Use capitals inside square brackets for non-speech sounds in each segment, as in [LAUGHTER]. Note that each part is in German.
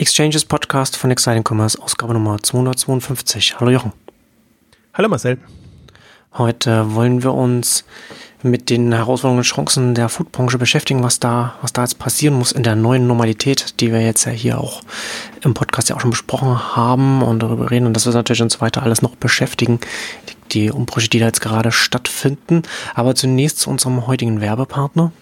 Exchanges Podcast von Exciting Commerce, Ausgabe Nummer 252. Hallo Jochen. Hallo Marcel. Heute wollen wir uns mit den Herausforderungen und Chancen der Foodbranche beschäftigen, was da, was da jetzt passieren muss in der neuen Normalität, die wir jetzt ja hier auch im Podcast ja auch schon besprochen haben und darüber reden und das wird natürlich uns weiter alles noch beschäftigen, die, die Umbrüche, die da jetzt gerade stattfinden. Aber zunächst zu unserem heutigen Werbepartner.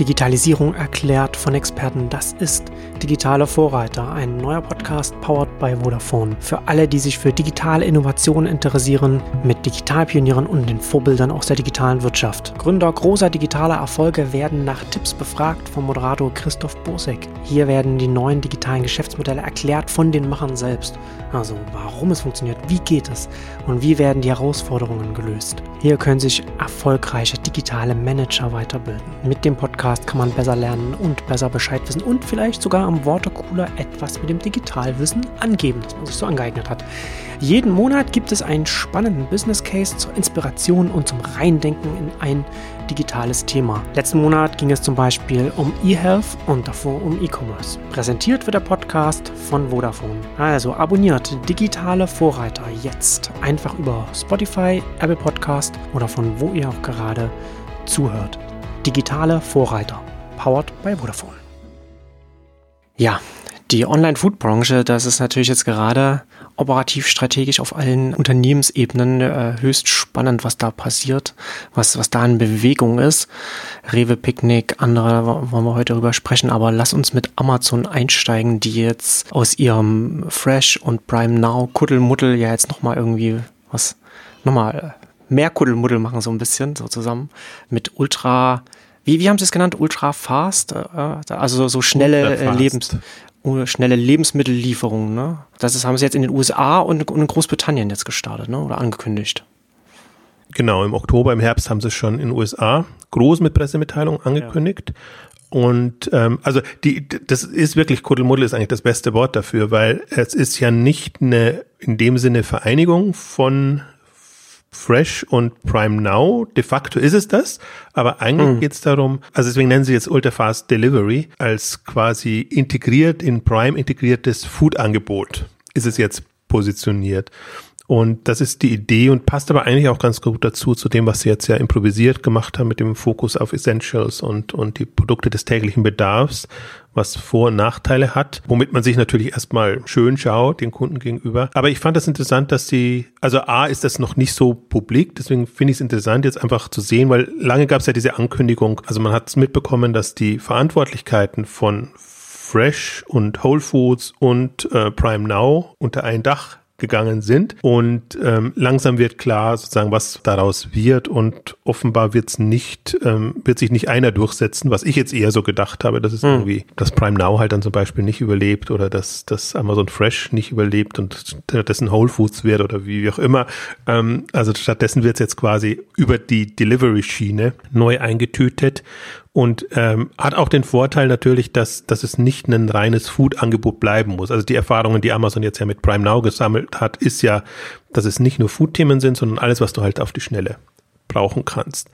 Digitalisierung erklärt von Experten, das ist Digitale Vorreiter, ein neuer Podcast powered by Vodafone. Für alle, die sich für digitale Innovationen interessieren, mit Digitalpionieren und den Vorbildern aus der digitalen Wirtschaft. Gründer großer digitaler Erfolge werden nach Tipps befragt vom Moderator Christoph Bosek. Hier werden die neuen digitalen Geschäftsmodelle erklärt von den Machern selbst. Also warum es funktioniert, wie geht es und wie werden die Herausforderungen gelöst. Hier können sich erfolgreiche digitale Manager weiterbilden. Mit dem Podcast kann man besser lernen und besser Bescheid wissen und vielleicht sogar am Watercooler etwas mit dem Digitalwissen angeben, das man sich so angeeignet hat. Jeden Monat gibt es einen spannenden Business Case zur Inspiration und zum Reindenken in ein digitales Thema. Letzten Monat ging es zum Beispiel um eHealth und davor um E-Commerce. Präsentiert wird der Podcast von Vodafone. Also abonniert digitale Vorreiter jetzt einfach über Spotify, Apple Podcast oder von wo ihr auch gerade zuhört. Digitale Vorreiter. Powered by Vodafone. Ja, die Online-Food-Branche, das ist natürlich jetzt gerade operativ strategisch auf allen Unternehmensebenen äh, höchst spannend, was da passiert, was, was da in Bewegung ist. Rewe Picknick, andere wollen wir heute darüber sprechen, aber lass uns mit Amazon einsteigen, die jetzt aus ihrem Fresh und Prime Now Kuddelmuddel ja jetzt nochmal irgendwie was, nochmal mehr Kuddelmuddel machen so ein bisschen, so zusammen mit Ultra, wie, wie haben Sie es genannt? Ultra fast? Äh, also so schnelle äh, Lebens schnelle Lebensmittellieferungen. Ne? Das ist, haben sie jetzt in den USA und, in Großbritannien jetzt gestartet ne? oder angekündigt. Genau, im Oktober, im Herbst haben sie es schon in den USA groß mit Pressemitteilungen angekündigt. Ja. Und ähm, also die, das ist wirklich Kuddelmuddel ist eigentlich das beste Wort dafür, weil es ist ja nicht eine in dem Sinne Vereinigung von Fresh und Prime Now. De facto ist es das, aber eigentlich mhm. geht es darum, also deswegen nennen sie jetzt Ultrafast Delivery als quasi integriert in Prime integriertes Food-Angebot ist es jetzt positioniert. Und das ist die Idee und passt aber eigentlich auch ganz gut dazu, zu dem, was sie jetzt ja improvisiert gemacht haben mit dem Fokus auf Essentials und, und die Produkte des täglichen Bedarfs, was Vor- und Nachteile hat, womit man sich natürlich erstmal schön schaut, den Kunden gegenüber. Aber ich fand das interessant, dass sie, also A ist das noch nicht so publik, deswegen finde ich es interessant, jetzt einfach zu sehen, weil lange gab es ja diese Ankündigung, also man hat es mitbekommen, dass die Verantwortlichkeiten von Fresh und Whole Foods und äh, Prime Now unter ein Dach gegangen sind. Und ähm, langsam wird klar, sozusagen, was daraus wird. Und offenbar wird es nicht, ähm, wird sich nicht einer durchsetzen, was ich jetzt eher so gedacht habe, dass es hm. irgendwie, dass Prime Now halt dann zum Beispiel nicht überlebt oder dass, dass Amazon Fresh nicht überlebt und stattdessen Whole Foods wird oder wie auch immer. Ähm, also stattdessen wird es jetzt quasi über die Delivery-Schiene neu eingetütet und ähm, hat auch den Vorteil natürlich, dass, dass es nicht ein reines Food-Angebot bleiben muss. Also die Erfahrungen, die Amazon jetzt ja mit Prime Now gesammelt hat, ist ja, dass es nicht nur Food-Themen sind, sondern alles, was du halt auf die Schnelle brauchen kannst.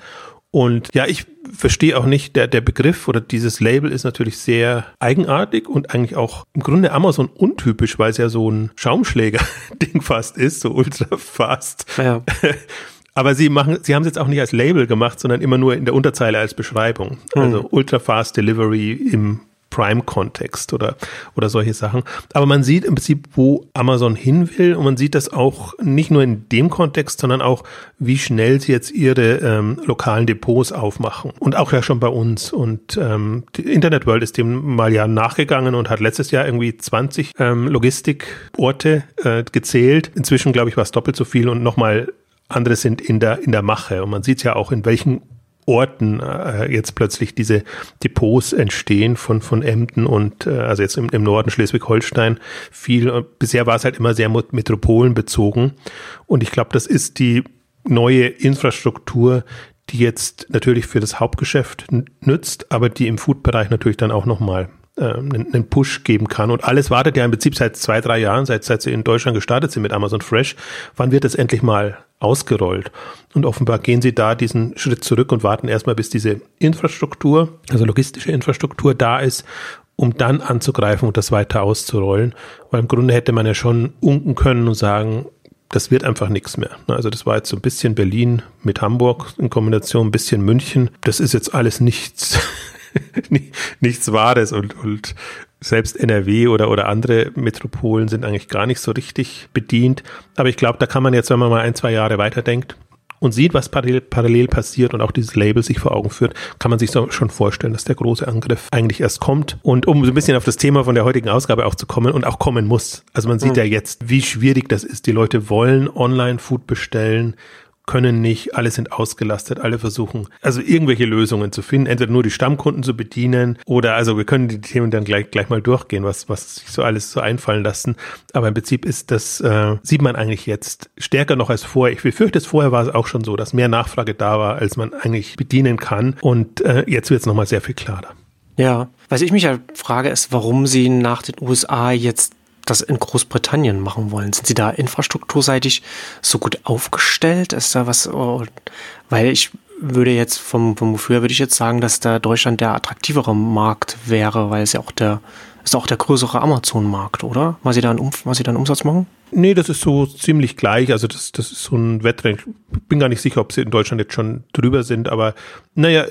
Und ja, ich verstehe auch nicht, der, der Begriff oder dieses Label ist natürlich sehr eigenartig und eigentlich auch im Grunde Amazon untypisch, weil es ja so ein Schaumschläger-Ding fast ist, so ultra fast. Ja. [LAUGHS] Aber sie machen, sie haben es jetzt auch nicht als Label gemacht, sondern immer nur in der Unterzeile als Beschreibung. Mhm. Also Ultra Fast Delivery im Prime-Kontext oder, oder solche Sachen. Aber man sieht im Prinzip, wo Amazon hin will und man sieht das auch nicht nur in dem Kontext, sondern auch, wie schnell sie jetzt ihre ähm, lokalen Depots aufmachen. Und auch ja schon bei uns. Und ähm, die Internet World ist dem mal ja nachgegangen und hat letztes Jahr irgendwie 20 ähm, Logistikorte äh, gezählt. Inzwischen, glaube ich, war es doppelt so viel und nochmal andere sind in der, in der Mache. Und man sieht ja auch, in welchen Orten äh, jetzt plötzlich diese Depots entstehen von, von Emden und äh, also jetzt im, im Norden Schleswig-Holstein viel. Bisher war es halt immer sehr metropolenbezogen. Und ich glaube, das ist die neue Infrastruktur, die jetzt natürlich für das Hauptgeschäft nützt, aber die im Food-Bereich natürlich dann auch nochmal äh, einen, Push geben kann. Und alles wartet ja im Prinzip seit zwei, drei Jahren, seit, seit sie in Deutschland gestartet sind mit Amazon Fresh. Wann wird das endlich mal ausgerollt. Und offenbar gehen sie da diesen Schritt zurück und warten erstmal, bis diese Infrastruktur, also logistische Infrastruktur da ist. um dann anzugreifen und das weiter auszurollen. Weil im Grunde hätte man ja schon unken können und sagen, das wird einfach nichts mehr. Also das war jetzt so ein bisschen Berlin mit Hamburg in Kombination, ein bisschen München. Das ist jetzt alles nichts, [LAUGHS] [LAUGHS] nichts Wahres und, und selbst NRW oder, oder andere Metropolen sind eigentlich gar nicht so richtig bedient. Aber ich glaube, da kann man jetzt, wenn man mal ein, zwei Jahre weiterdenkt, und sieht, was parallel, parallel, passiert und auch dieses Label sich vor Augen führt, kann man sich so schon vorstellen, dass der große Angriff eigentlich erst kommt. Und um so ein bisschen auf das Thema von der heutigen Ausgabe auch zu kommen und auch kommen muss. Also man sieht mhm. ja jetzt, wie schwierig das ist. Die Leute wollen Online-Food bestellen können nicht, alle sind ausgelastet, alle versuchen, also irgendwelche Lösungen zu finden, entweder nur die Stammkunden zu bedienen oder also wir können die Themen dann gleich, gleich mal durchgehen, was, was sich so alles so einfallen lassen. Aber im Prinzip ist das, äh, sieht man eigentlich jetzt stärker noch als vorher. Ich befürchte, vorher war es auch schon so, dass mehr Nachfrage da war, als man eigentlich bedienen kann. Und äh, jetzt wird es nochmal sehr viel klarer. Ja, was ich mich ja frage, ist, warum sie nach den USA jetzt das in Großbritannien machen wollen? Sind Sie da infrastrukturseitig so gut aufgestellt? Ist da was, oh, weil ich würde jetzt vom, vom Gefühl würde ich jetzt sagen, dass da Deutschland der attraktivere Markt wäre, weil es ja auch der, ist auch der größere Amazon-Markt, oder? Was Sie da einen, was Sie da einen Umsatz machen? Nee, das ist so ziemlich gleich. Also das, das ist so ein Wettrennen. Ich bin gar nicht sicher, ob sie in Deutschland jetzt schon drüber sind, aber naja,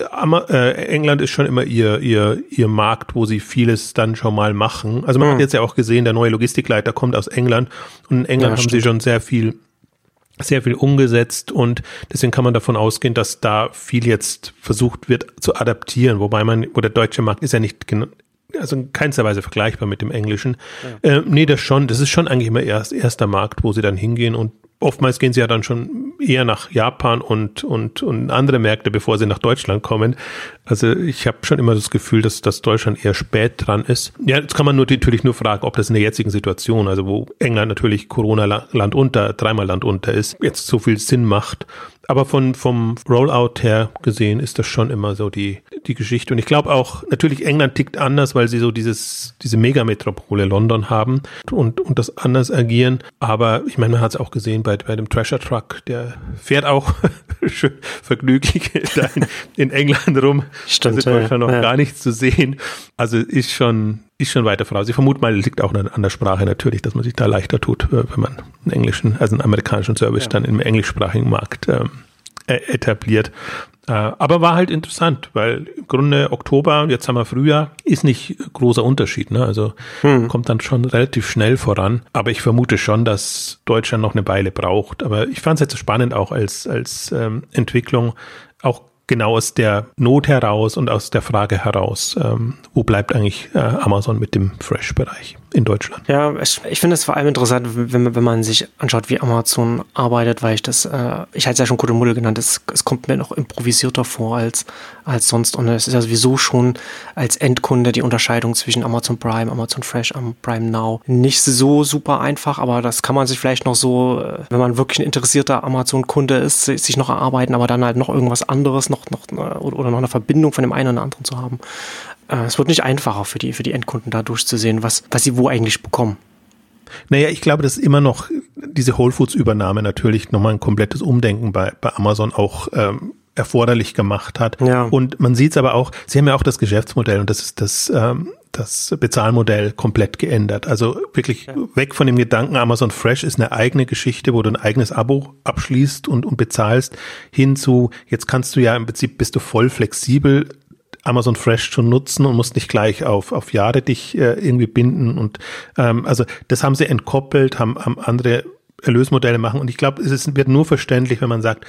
äh, England ist schon immer ihr, ihr, ihr Markt, wo sie vieles dann schon mal machen. Also man mhm. hat jetzt ja auch gesehen, der neue Logistikleiter kommt aus England und in England ja, haben stimmt. sie schon sehr viel sehr viel umgesetzt und deswegen kann man davon ausgehen, dass da viel jetzt versucht wird zu adaptieren, wobei man, wo der deutsche Markt ist ja nicht also in keinster Weise vergleichbar mit dem Englischen. Ja. Äh, nee, das schon, das ist schon eigentlich immer erst erster Markt, wo sie dann hingehen und oftmals gehen sie ja dann schon eher nach Japan und, und, und andere Märkte, bevor sie nach Deutschland kommen. Also ich habe schon immer das Gefühl, dass, dass Deutschland eher spät dran ist. Ja, jetzt kann man nur, natürlich nur fragen, ob das in der jetzigen Situation, also wo England natürlich Corona-Land unter, dreimal Land unter ist, jetzt so viel Sinn macht. Aber von, vom Rollout her gesehen ist das schon immer so die, die Geschichte. Und ich glaube auch, natürlich England tickt anders, weil sie so dieses, diese Megametropole London haben und, und das anders agieren. Aber ich meine, man hat es auch gesehen bei, bei dem Treasure Truck, der fährt auch [LAUGHS] schön vergnüglich da in, in England rum. Stimmt. Da ist ja, noch ja. gar nichts zu sehen. Also ist schon, ist schon weiter voraus. Ich vermute mal, liegt auch an der Sprache natürlich, dass man sich da leichter tut, äh, wenn man einen englischen, also einen amerikanischen Service ja. dann im englischsprachigen Markt ähm, äh, etabliert. Äh, aber war halt interessant, weil im Grunde Oktober, jetzt haben wir Frühjahr, ist nicht großer Unterschied. Ne? Also hm. kommt dann schon relativ schnell voran. Aber ich vermute schon, dass Deutschland noch eine Weile braucht. Aber ich fand es jetzt spannend auch als, als ähm, Entwicklung, auch genau aus der Not heraus und aus der Frage heraus, ähm, wo bleibt eigentlich äh, Amazon mit dem Fresh-Bereich? In Deutschland. Ja, ich, ich finde es vor allem interessant, wenn, wenn man sich anschaut, wie Amazon arbeitet, weil ich das, äh, ich hatte es ja schon Kuddelmuddel genannt, es, es kommt mir noch improvisierter vor als, als sonst. Und es ist ja sowieso schon als Endkunde die Unterscheidung zwischen Amazon Prime, Amazon Fresh, Amazon Prime Now nicht so super einfach, aber das kann man sich vielleicht noch so, äh, wenn man wirklich ein interessierter Amazon-Kunde ist, sich noch erarbeiten, aber dann halt noch irgendwas anderes noch, noch oder noch eine Verbindung von dem einen oder anderen zu haben. Äh, es wird nicht einfacher für die, für die Endkunden da durchzusehen, was, was sie wo eigentlich bekommen. Naja, ich glaube, dass immer noch diese Whole Foods Übernahme natürlich nochmal ein komplettes Umdenken bei, bei Amazon auch ähm, erforderlich gemacht hat. Ja. Und man sieht es aber auch, sie haben ja auch das Geschäftsmodell und das ist das, ähm, das Bezahlmodell komplett geändert. Also wirklich ja. weg von dem Gedanken, Amazon Fresh ist eine eigene Geschichte, wo du ein eigenes Abo abschließt und, und bezahlst, hin zu, jetzt kannst du ja im Prinzip bist du voll flexibel Amazon Fresh zu nutzen und musst nicht gleich auf, auf Jahre dich äh, irgendwie binden. Und ähm, also das haben sie entkoppelt, haben, haben andere Erlösmodelle machen. Und ich glaube, es ist, wird nur verständlich, wenn man sagt,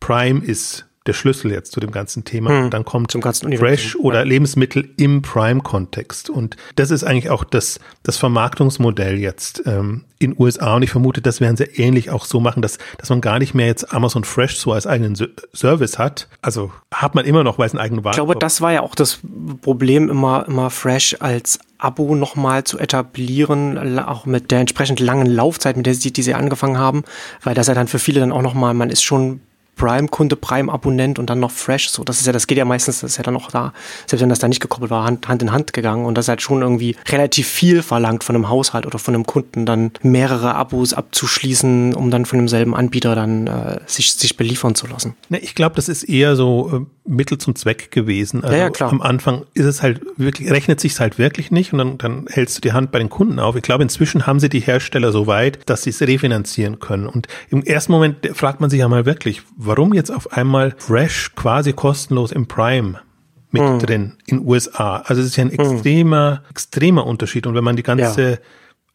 Prime ist der Schlüssel jetzt zu dem ganzen Thema. Hm, dann kommt zum ganzen Fresh oder. Lebensmittel im Prime-Kontext. Und das ist eigentlich auch das, das Vermarktungsmodell jetzt ähm, in USA. Und ich vermute, das werden sie ähnlich auch so machen, dass, dass man gar nicht mehr jetzt Amazon Fresh so als eigenen Service hat. Also hat man immer noch, weil es einen eigenen Warenkorb. Ich glaube, das war ja auch das Problem, immer, immer Fresh als Abo nochmal zu etablieren, auch mit der entsprechend langen Laufzeit, mit der sie, die sie angefangen haben, weil das ja dann für viele dann auch nochmal, man ist schon Prime-Kunde, Prime-Abonnent und dann noch Fresh. So, das ist ja, das geht ja meistens, das ist ja dann auch da, selbst wenn das da nicht gekoppelt war, Hand, Hand in Hand gegangen. Und das ist halt schon irgendwie relativ viel verlangt von einem Haushalt oder von einem Kunden, dann mehrere Abos abzuschließen, um dann von demselben Anbieter dann äh, sich, sich beliefern zu lassen. Ne, ich glaube, das ist eher so, äh, Mittel zum Zweck gewesen. Also ja, ja, am Anfang ist es halt wirklich, rechnet sich halt wirklich nicht und dann, dann hältst du die Hand bei den Kunden auf. Ich glaube, inzwischen haben sie die Hersteller so weit, dass sie es refinanzieren können. Und im ersten Moment fragt man sich ja mal wirklich, warum jetzt auf einmal Fresh quasi kostenlos im Prime mit hm. drin in USA. Also es ist ja ein hm. extremer, hm. extremer Unterschied. Und wenn man die ganze ja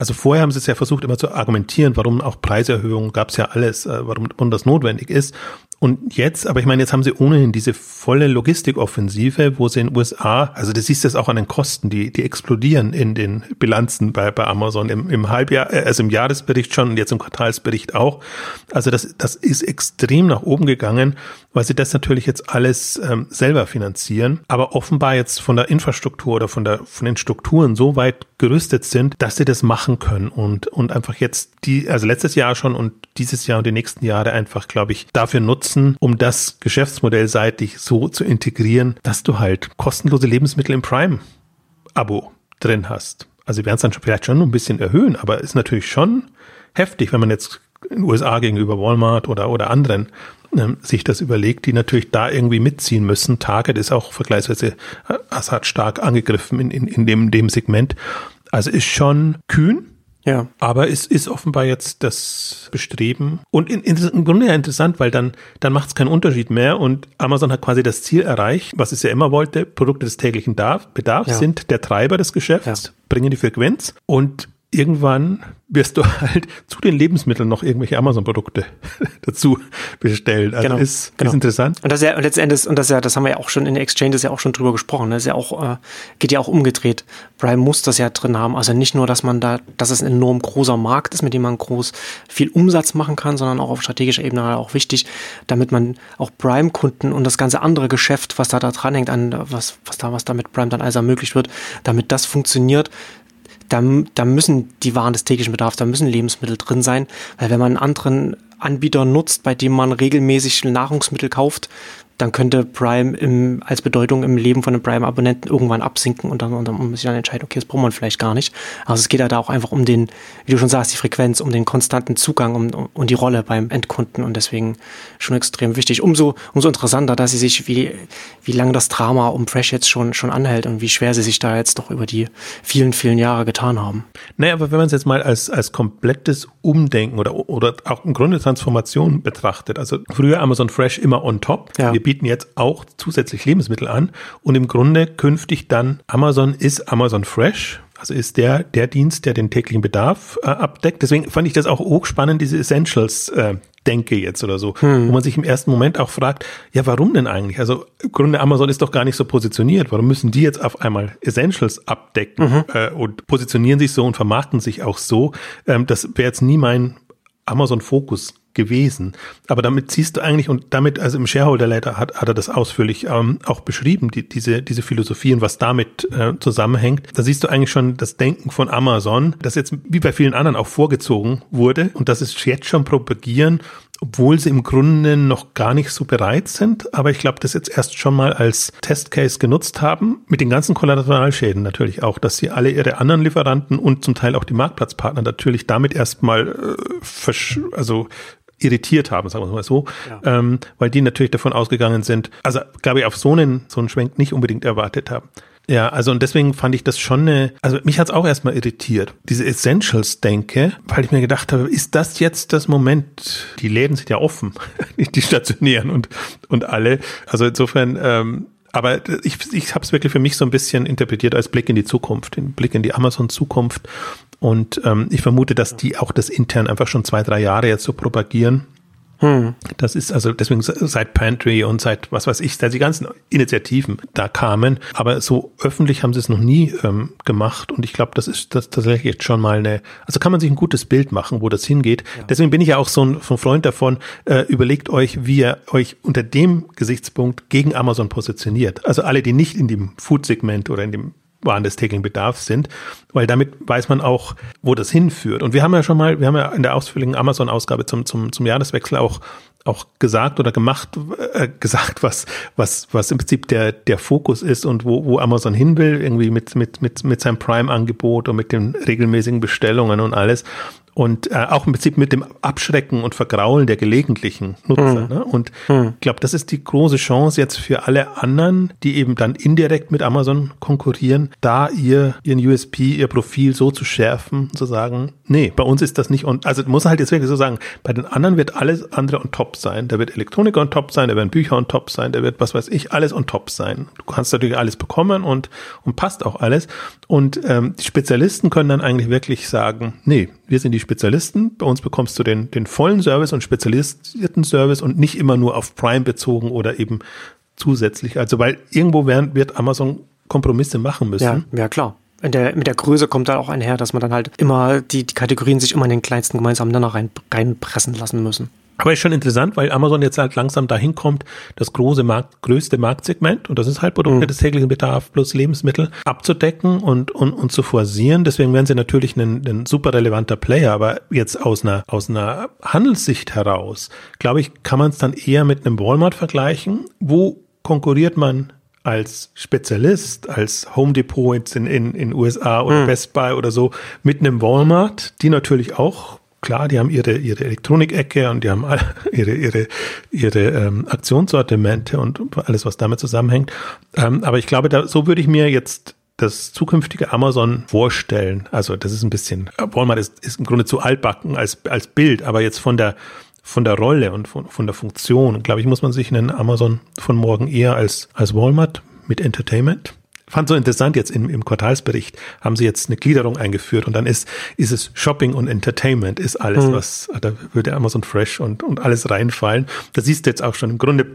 also vorher haben sie es ja versucht immer zu argumentieren, warum auch Preiserhöhungen gab es ja alles, äh, warum, warum das notwendig ist. Und jetzt, aber ich meine, jetzt haben sie ohnehin diese volle Logistikoffensive, wo sie in den USA, also du siehst das auch an den Kosten, die, die explodieren in den Bilanzen bei, bei Amazon im, im Halbjahr, äh, also im Jahresbericht schon und jetzt im Quartalsbericht auch. Also das, das ist extrem nach oben gegangen, weil sie das natürlich jetzt alles ähm, selber finanzieren, aber offenbar jetzt von der Infrastruktur oder von der, von den Strukturen so weit gerüstet sind, dass sie das machen können und, und einfach jetzt die, also letztes Jahr schon und dieses Jahr und die nächsten Jahre einfach, glaube ich, dafür nutzen, um das Geschäftsmodell seitig so zu integrieren, dass du halt kostenlose Lebensmittel im Prime-Abo drin hast. Also wir werden es dann vielleicht schon ein bisschen erhöhen, aber ist natürlich schon heftig, wenn man jetzt in den USA gegenüber Walmart oder, oder anderen ähm, sich das überlegt, die natürlich da irgendwie mitziehen müssen. Target ist auch vergleichsweise äh, Assad stark angegriffen in, in, in dem, dem Segment. Also ist schon kühn. Ja. Aber es ist offenbar jetzt das Bestreben und in, in, im Grunde ja interessant, weil dann, dann macht es keinen Unterschied mehr und Amazon hat quasi das Ziel erreicht, was es ja immer wollte. Produkte des täglichen Bedarfs ja. sind der Treiber des Geschäfts, ja. bringen die Frequenz und irgendwann wirst du [LAUGHS] halt zu den Lebensmitteln noch irgendwelche Amazon-Produkte [LAUGHS] dazu bestellen. Also genau, ist, genau. ist interessant. Und das ist ja letztendlich, und das ja, das haben wir ja auch schon in Exchanges ja auch schon drüber gesprochen. Das ist ja auch, äh, geht ja auch umgedreht. Prime muss das ja drin haben. Also nicht nur, dass man da, dass es ein enorm großer Markt ist, mit dem man groß viel Umsatz machen kann, sondern auch auf strategischer Ebene auch wichtig, damit man auch Prime-Kunden und das ganze andere Geschäft, was da, da dranhängt, an was, was da, was da mit Prime dann alles ermöglicht wird, damit das funktioniert, da, da müssen die Waren des täglichen Bedarfs, da müssen Lebensmittel drin sein, weil wenn man einen anderen Anbieter nutzt, bei dem man regelmäßig Nahrungsmittel kauft, dann könnte Prime im, als Bedeutung im Leben von einem Prime-Abonnenten irgendwann absinken und dann, und dann muss ich dann entscheiden, okay, das braucht man vielleicht gar nicht. Also es geht ja da auch einfach um den, wie du schon sagst, die Frequenz, um den konstanten Zugang um, um, und die Rolle beim Endkunden und deswegen schon extrem wichtig. Umso, umso interessanter, dass sie sich, wie, wie lange das Drama um Fresh jetzt schon, schon anhält und wie schwer sie sich da jetzt doch über die vielen, vielen Jahre getan haben. Naja, aber wenn man es jetzt mal als, als komplettes Umdenken oder, oder auch im Grunde Transformation betrachtet, also früher Amazon Fresh immer on top. Ja. Wir bieten jetzt auch zusätzlich Lebensmittel an und im Grunde künftig dann Amazon ist Amazon Fresh. Also ist der, der Dienst, der den täglichen Bedarf äh, abdeckt. Deswegen fand ich das auch hochspannend, diese Essentials, äh, denke jetzt oder so, hm. wo man sich im ersten Moment auch fragt, ja, warum denn eigentlich? Also im Grunde Amazon ist doch gar nicht so positioniert. Warum müssen die jetzt auf einmal Essentials abdecken mhm. äh, und positionieren sich so und vermarkten sich auch so? Ähm, das wäre jetzt nie mein Amazon-Fokus gewesen. Aber damit ziehst du eigentlich, und damit, also im Shareholder Letter hat, hat er das ausführlich ähm, auch beschrieben, die, diese, diese Philosophie und was damit äh, zusammenhängt. Da siehst du eigentlich schon das Denken von Amazon, das jetzt wie bei vielen anderen auch vorgezogen wurde und das ist jetzt schon propagieren obwohl sie im Grunde noch gar nicht so bereit sind. Aber ich glaube, das jetzt erst schon mal als Testcase genutzt haben, mit den ganzen Kollateralschäden natürlich auch, dass sie alle ihre anderen Lieferanten und zum Teil auch die Marktplatzpartner natürlich damit erstmal äh, also irritiert haben, sagen wir mal so, ja. ähm, weil die natürlich davon ausgegangen sind, also glaube ich, auf so einen, so einen Schwenk nicht unbedingt erwartet haben. Ja, also und deswegen fand ich das schon eine, also mich hat's auch erstmal irritiert, diese Essentials-Denke, weil ich mir gedacht habe, ist das jetzt das Moment, die Läden sind ja offen, [LAUGHS] die stationären und, und alle, also insofern, ähm, aber ich, ich habe es wirklich für mich so ein bisschen interpretiert als Blick in die Zukunft, den Blick in die Amazon-Zukunft. Und ähm, ich vermute, dass die auch das intern einfach schon zwei, drei Jahre jetzt so propagieren hm. Das ist also deswegen seit Pantry und seit was weiß ich, seit die ganzen Initiativen da kamen. Aber so öffentlich haben sie es noch nie ähm, gemacht. Und ich glaube, das ist das tatsächlich jetzt schon mal eine, also kann man sich ein gutes Bild machen, wo das hingeht. Ja. Deswegen bin ich ja auch so ein, so ein Freund davon, äh, überlegt euch, wie ihr euch unter dem Gesichtspunkt gegen Amazon positioniert. Also alle, die nicht in dem Food-Segment oder in dem waren des täglichen Bedarfs sind, weil damit weiß man auch, wo das hinführt. Und wir haben ja schon mal, wir haben ja in der ausführlichen Amazon-Ausgabe zum, zum, zum Jahreswechsel auch auch gesagt oder gemacht, äh, gesagt, was, was, was im Prinzip der, der Fokus ist und wo, wo Amazon hin will, irgendwie mit, mit, mit, mit seinem Prime-Angebot und mit den regelmäßigen Bestellungen und alles und äh, auch im Prinzip mit dem Abschrecken und Vergraulen der gelegentlichen Nutzer. Mhm. Ne? Und mhm. ich glaube, das ist die große Chance jetzt für alle anderen, die eben dann indirekt mit Amazon konkurrieren, da ihr ihren USP, ihr Profil so zu schärfen, zu sagen, nee, bei uns ist das nicht und also muss halt jetzt wirklich so sagen, bei den anderen wird alles andere on top sein. Da wird Elektronik on top sein, da werden Bücher on top sein, da wird was weiß ich alles on top sein. Du kannst natürlich alles bekommen und und passt auch alles. Und ähm, die Spezialisten können dann eigentlich wirklich sagen, nee, wir sind die Spezialisten. Bei uns bekommst du den, den vollen Service und spezialisierten Service und nicht immer nur auf Prime bezogen oder eben zusätzlich. Also weil irgendwo werden, wird Amazon Kompromisse machen müssen. Ja, ja klar. Der, mit der Größe kommt da auch einher, dass man dann halt immer die, die Kategorien sich immer in den kleinsten gemeinsamen Nenner rein, reinpressen lassen müssen. Aber ist schon interessant, weil Amazon jetzt halt langsam dahin kommt, das große Markt, größte Marktsegment, und das ist halt Produkte mhm. des täglichen Bedarfs plus Lebensmittel, abzudecken und, und, und zu forcieren. Deswegen werden sie natürlich ein, ein super relevanter Player. Aber jetzt aus einer, aus einer Handelssicht heraus, glaube ich, kann man es dann eher mit einem Walmart vergleichen. Wo konkurriert man als Spezialist, als Home Depot jetzt in, in, in USA oder mhm. Best Buy oder so mit einem Walmart, die natürlich auch klar, die haben ihre, ihre Elektronik-Ecke und die haben alle [LAUGHS] ihre, ihre, ihre ähm, Aktionssortimente und alles, was damit zusammenhängt. Ähm, aber ich glaube, da, so würde ich mir jetzt das zukünftige Amazon vorstellen. Also das ist ein bisschen, Walmart ist, ist im Grunde zu altbacken als, als Bild, aber jetzt von der, von der Rolle und von, von der Funktion, glaube ich, muss man sich einen Amazon von morgen eher als, als Walmart mit Entertainment fand so interessant jetzt im, im Quartalsbericht haben sie jetzt eine Gliederung eingeführt und dann ist, ist es Shopping und Entertainment ist alles, mhm. was, da würde Amazon Fresh und, und alles reinfallen. Da siehst du jetzt auch schon im Grunde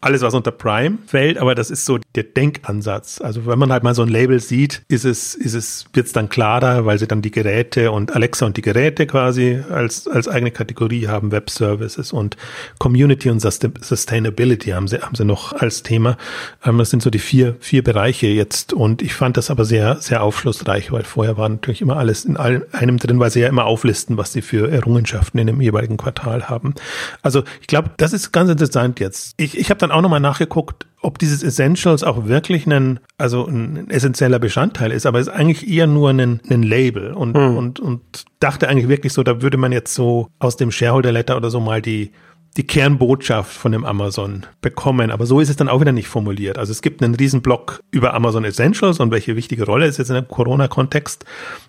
alles, was unter Prime fällt, aber das ist so der Denkansatz. Also wenn man halt mal so ein Label sieht, ist es, ist es, wird es dann klarer, weil sie dann die Geräte und Alexa und die Geräte quasi als, als eigene Kategorie haben, Web Services und Community und Sustainability haben sie, haben sie noch als Thema. Ähm, das sind so die vier, vier Bereiche jetzt und ich fand das aber sehr, sehr aufschlussreich, weil vorher war natürlich immer alles in einem drin, weil sie ja immer auflisten, was sie für Errungenschaften in dem jeweiligen Quartal haben. Also ich glaube, das ist ganz interessant jetzt. Ich, ich habe dann dann auch nochmal nachgeguckt, ob dieses Essentials auch wirklich ein, also ein essentieller Bestandteil ist, aber es ist eigentlich eher nur ein, ein Label und, mhm. und, und dachte eigentlich wirklich so, da würde man jetzt so aus dem Shareholder Letter oder so mal die, die Kernbotschaft von dem Amazon bekommen. Aber so ist es dann auch wieder nicht formuliert. Also es gibt einen riesen Block über Amazon Essentials und welche wichtige Rolle es jetzt in dem Corona-Kontext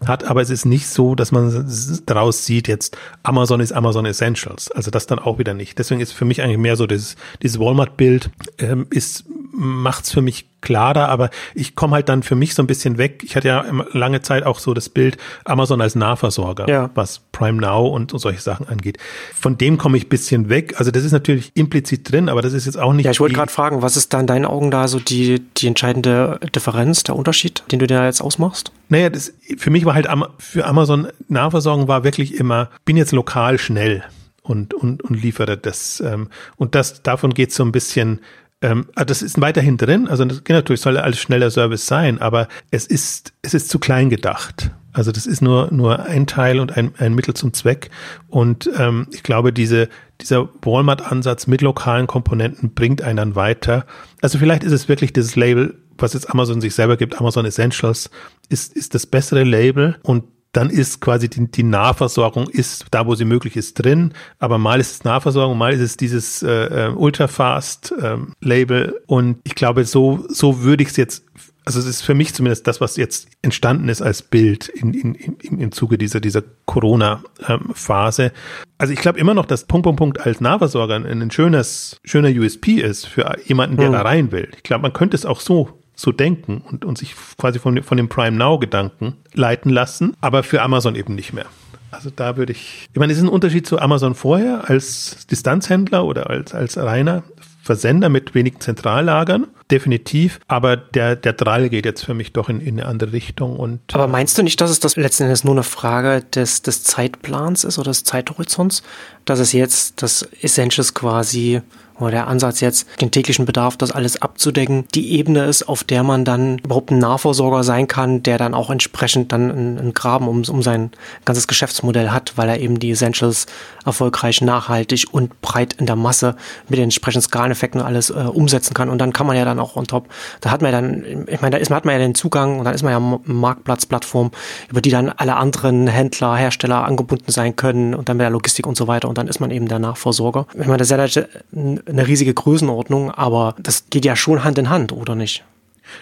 hat. Aber es ist nicht so, dass man daraus sieht, jetzt Amazon ist Amazon Essentials. Also das dann auch wieder nicht. Deswegen ist für mich eigentlich mehr so dieses, dieses Walmart-Bild ähm, ist macht's für mich klarer, aber ich komme halt dann für mich so ein bisschen weg. Ich hatte ja lange Zeit auch so das Bild Amazon als Nahversorger, ja. was Prime Now und, und solche Sachen angeht. Von dem komme ich bisschen weg. Also das ist natürlich implizit drin, aber das ist jetzt auch nicht. Ja, ich wollte gerade fragen, was ist da in deinen Augen da so die, die entscheidende Differenz, der Unterschied, den du da jetzt ausmachst? Naja, das, für mich war halt für Amazon Nahversorgung war wirklich immer, bin jetzt lokal schnell und, und, und liefere das. Ähm, und das, davon geht so ein bisschen ähm, ah, das ist weiterhin drin, also das, natürlich soll alles schneller Service sein, aber es ist, es ist zu klein gedacht. Also das ist nur, nur ein Teil und ein, ein Mittel zum Zweck. Und ähm, ich glaube, diese, dieser Walmart-Ansatz mit lokalen Komponenten bringt einen dann weiter. Also vielleicht ist es wirklich dieses Label, was jetzt Amazon sich selber gibt, Amazon Essentials, ist, ist das bessere Label und dann ist quasi die, die Nahversorgung ist da, wo sie möglich ist, drin. Aber mal ist es Nahversorgung, mal ist es dieses äh, äh Ultrafast ähm, Label. Und ich glaube, so, so würde ich es jetzt, also es ist für mich zumindest das, was jetzt entstanden ist als Bild in, in, in, im Zuge dieser, dieser Corona-Phase. Ähm, also ich glaube immer noch, dass Punkt, Punkt, Punkt als Nahversorger ein schönes, schöner USP ist für jemanden, der hm. da rein will. Ich glaube, man könnte es auch so so denken und, und sich quasi von, von dem Prime Now-Gedanken leiten lassen, aber für Amazon eben nicht mehr. Also da würde ich, ich meine, es ist ein Unterschied zu Amazon vorher als Distanzhändler oder als, als reiner Versender mit wenigen Zentrallagern, definitiv. Aber der, der Drall geht jetzt für mich doch in, in eine andere Richtung. Und aber meinst du nicht, dass es das letzten Endes nur eine Frage des, des Zeitplans ist oder des Zeithorizonts, dass es jetzt das Essentials quasi der Ansatz jetzt, den täglichen Bedarf, das alles abzudecken, die Ebene ist, auf der man dann überhaupt ein Nahversorger sein kann, der dann auch entsprechend dann einen, Graben um, um sein ganzes Geschäftsmodell hat, weil er eben die Essentials erfolgreich, nachhaltig und breit in der Masse mit den entsprechenden Skaleneffekten alles äh, umsetzen kann. Und dann kann man ja dann auch on top, da hat man ja dann, ich meine, da ist, hat man ja den Zugang und dann ist man ja Marktplatzplattform, über die dann alle anderen Händler, Hersteller angebunden sein können und dann mit der Logistik und so weiter. Und dann ist man eben der Nachversorger. Ich meine, das ist ja eine riesige Größenordnung, aber das geht ja schon Hand in Hand, oder nicht?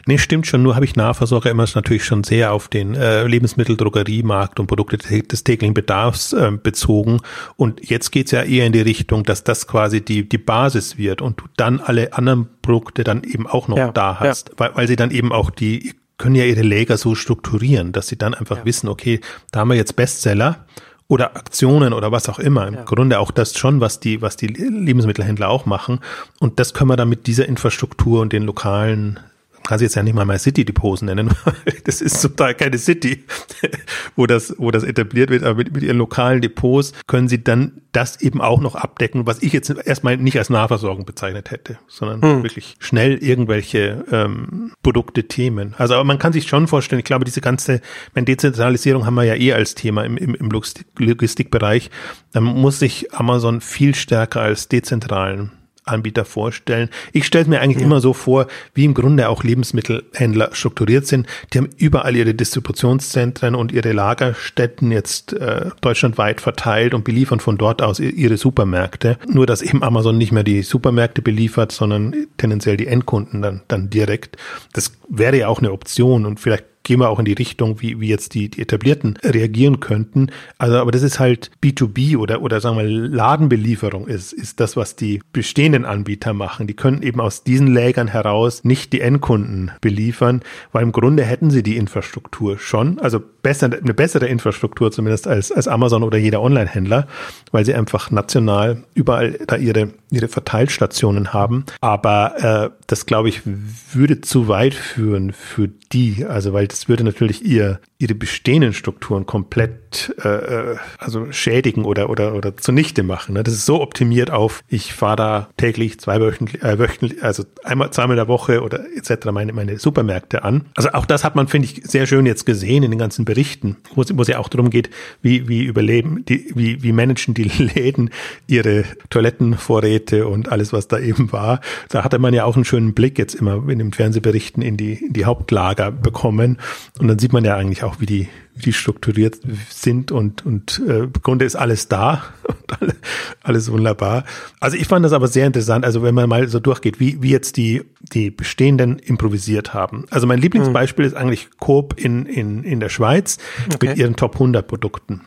Nee, stimmt schon. Nur habe ich Nahversorger immer natürlich schon sehr auf den äh, Lebensmittel, Drogeriemarkt und Produkte des täglichen Bedarfs äh, bezogen. Und jetzt geht's ja eher in die Richtung, dass das quasi die, die Basis wird und du dann alle anderen Produkte dann eben auch noch ja, da hast, ja. weil, weil sie dann eben auch die können ja ihre Lager so strukturieren, dass sie dann einfach ja. wissen, okay, da haben wir jetzt Bestseller oder Aktionen oder was auch immer. Im ja. Grunde auch das schon, was die, was die Lebensmittelhändler auch machen. Und das können wir dann mit dieser Infrastruktur und den lokalen kann sie jetzt ja nicht mal My City Depots nennen. [LAUGHS] das ist zum Teil keine City, [LAUGHS] wo das, wo das etabliert wird. Aber mit, mit ihren lokalen Depots können sie dann das eben auch noch abdecken, was ich jetzt erstmal nicht als Nahversorgung bezeichnet hätte, sondern hm. wirklich schnell irgendwelche ähm, Produkte, Themen. Also aber man kann sich schon vorstellen, ich glaube, diese ganze meine, Dezentralisierung haben wir ja eh als Thema im, im, im Logistikbereich. Da muss sich Amazon viel stärker als dezentralen Anbieter vorstellen. Ich stelle es mir eigentlich ja. immer so vor, wie im Grunde auch Lebensmittelhändler strukturiert sind. Die haben überall ihre Distributionszentren und ihre Lagerstätten jetzt äh, deutschlandweit verteilt und beliefern von dort aus ihre Supermärkte. Nur dass eben Amazon nicht mehr die Supermärkte beliefert, sondern tendenziell die Endkunden dann, dann direkt. Das wäre ja auch eine Option und vielleicht gehen wir auch in die Richtung, wie, wie jetzt die, die Etablierten reagieren könnten. Also, aber das ist halt B2B oder, oder sagen wir Ladenbelieferung ist, ist das, was die bestehenden Anbieter machen. Die können eben aus diesen Lägern heraus nicht die Endkunden beliefern, weil im Grunde hätten sie die Infrastruktur schon, also besser, eine bessere Infrastruktur zumindest als, als Amazon oder jeder Online-Händler, weil sie einfach national überall da ihre, ihre Verteilstationen haben. Aber äh, das, glaube ich, würde zu weit führen für die, also weil das würde natürlich ihr ihre bestehenden Strukturen komplett äh, äh, also schädigen oder oder oder zunichte machen. Ne? Das ist so optimiert auf, ich fahre da täglich, zwei wöchentlich, äh, wöchentlich, also einmal, zweimal in der Woche oder etc. meine meine Supermärkte an. Also auch das hat man finde ich sehr schön jetzt gesehen in den ganzen Berichten, wo es, wo es ja auch darum geht, wie wie überleben die wie wie managen die [LAUGHS] Läden ihre Toilettenvorräte und alles was da eben war. Da hatte man ja auch einen schönen Blick jetzt immer in den Fernsehberichten in die in die Hauptlager bekommen und dann sieht man ja eigentlich auch, wie die, wie die strukturiert sind und, und äh, im Grunde ist alles da [LAUGHS] und alles wunderbar. Also ich fand das aber sehr interessant, also wenn man mal so durchgeht, wie, wie jetzt die, die Bestehenden improvisiert haben. Also mein Lieblingsbeispiel mhm. ist eigentlich Coop in, in, in der Schweiz okay. mit ihren Top 100 Produkten.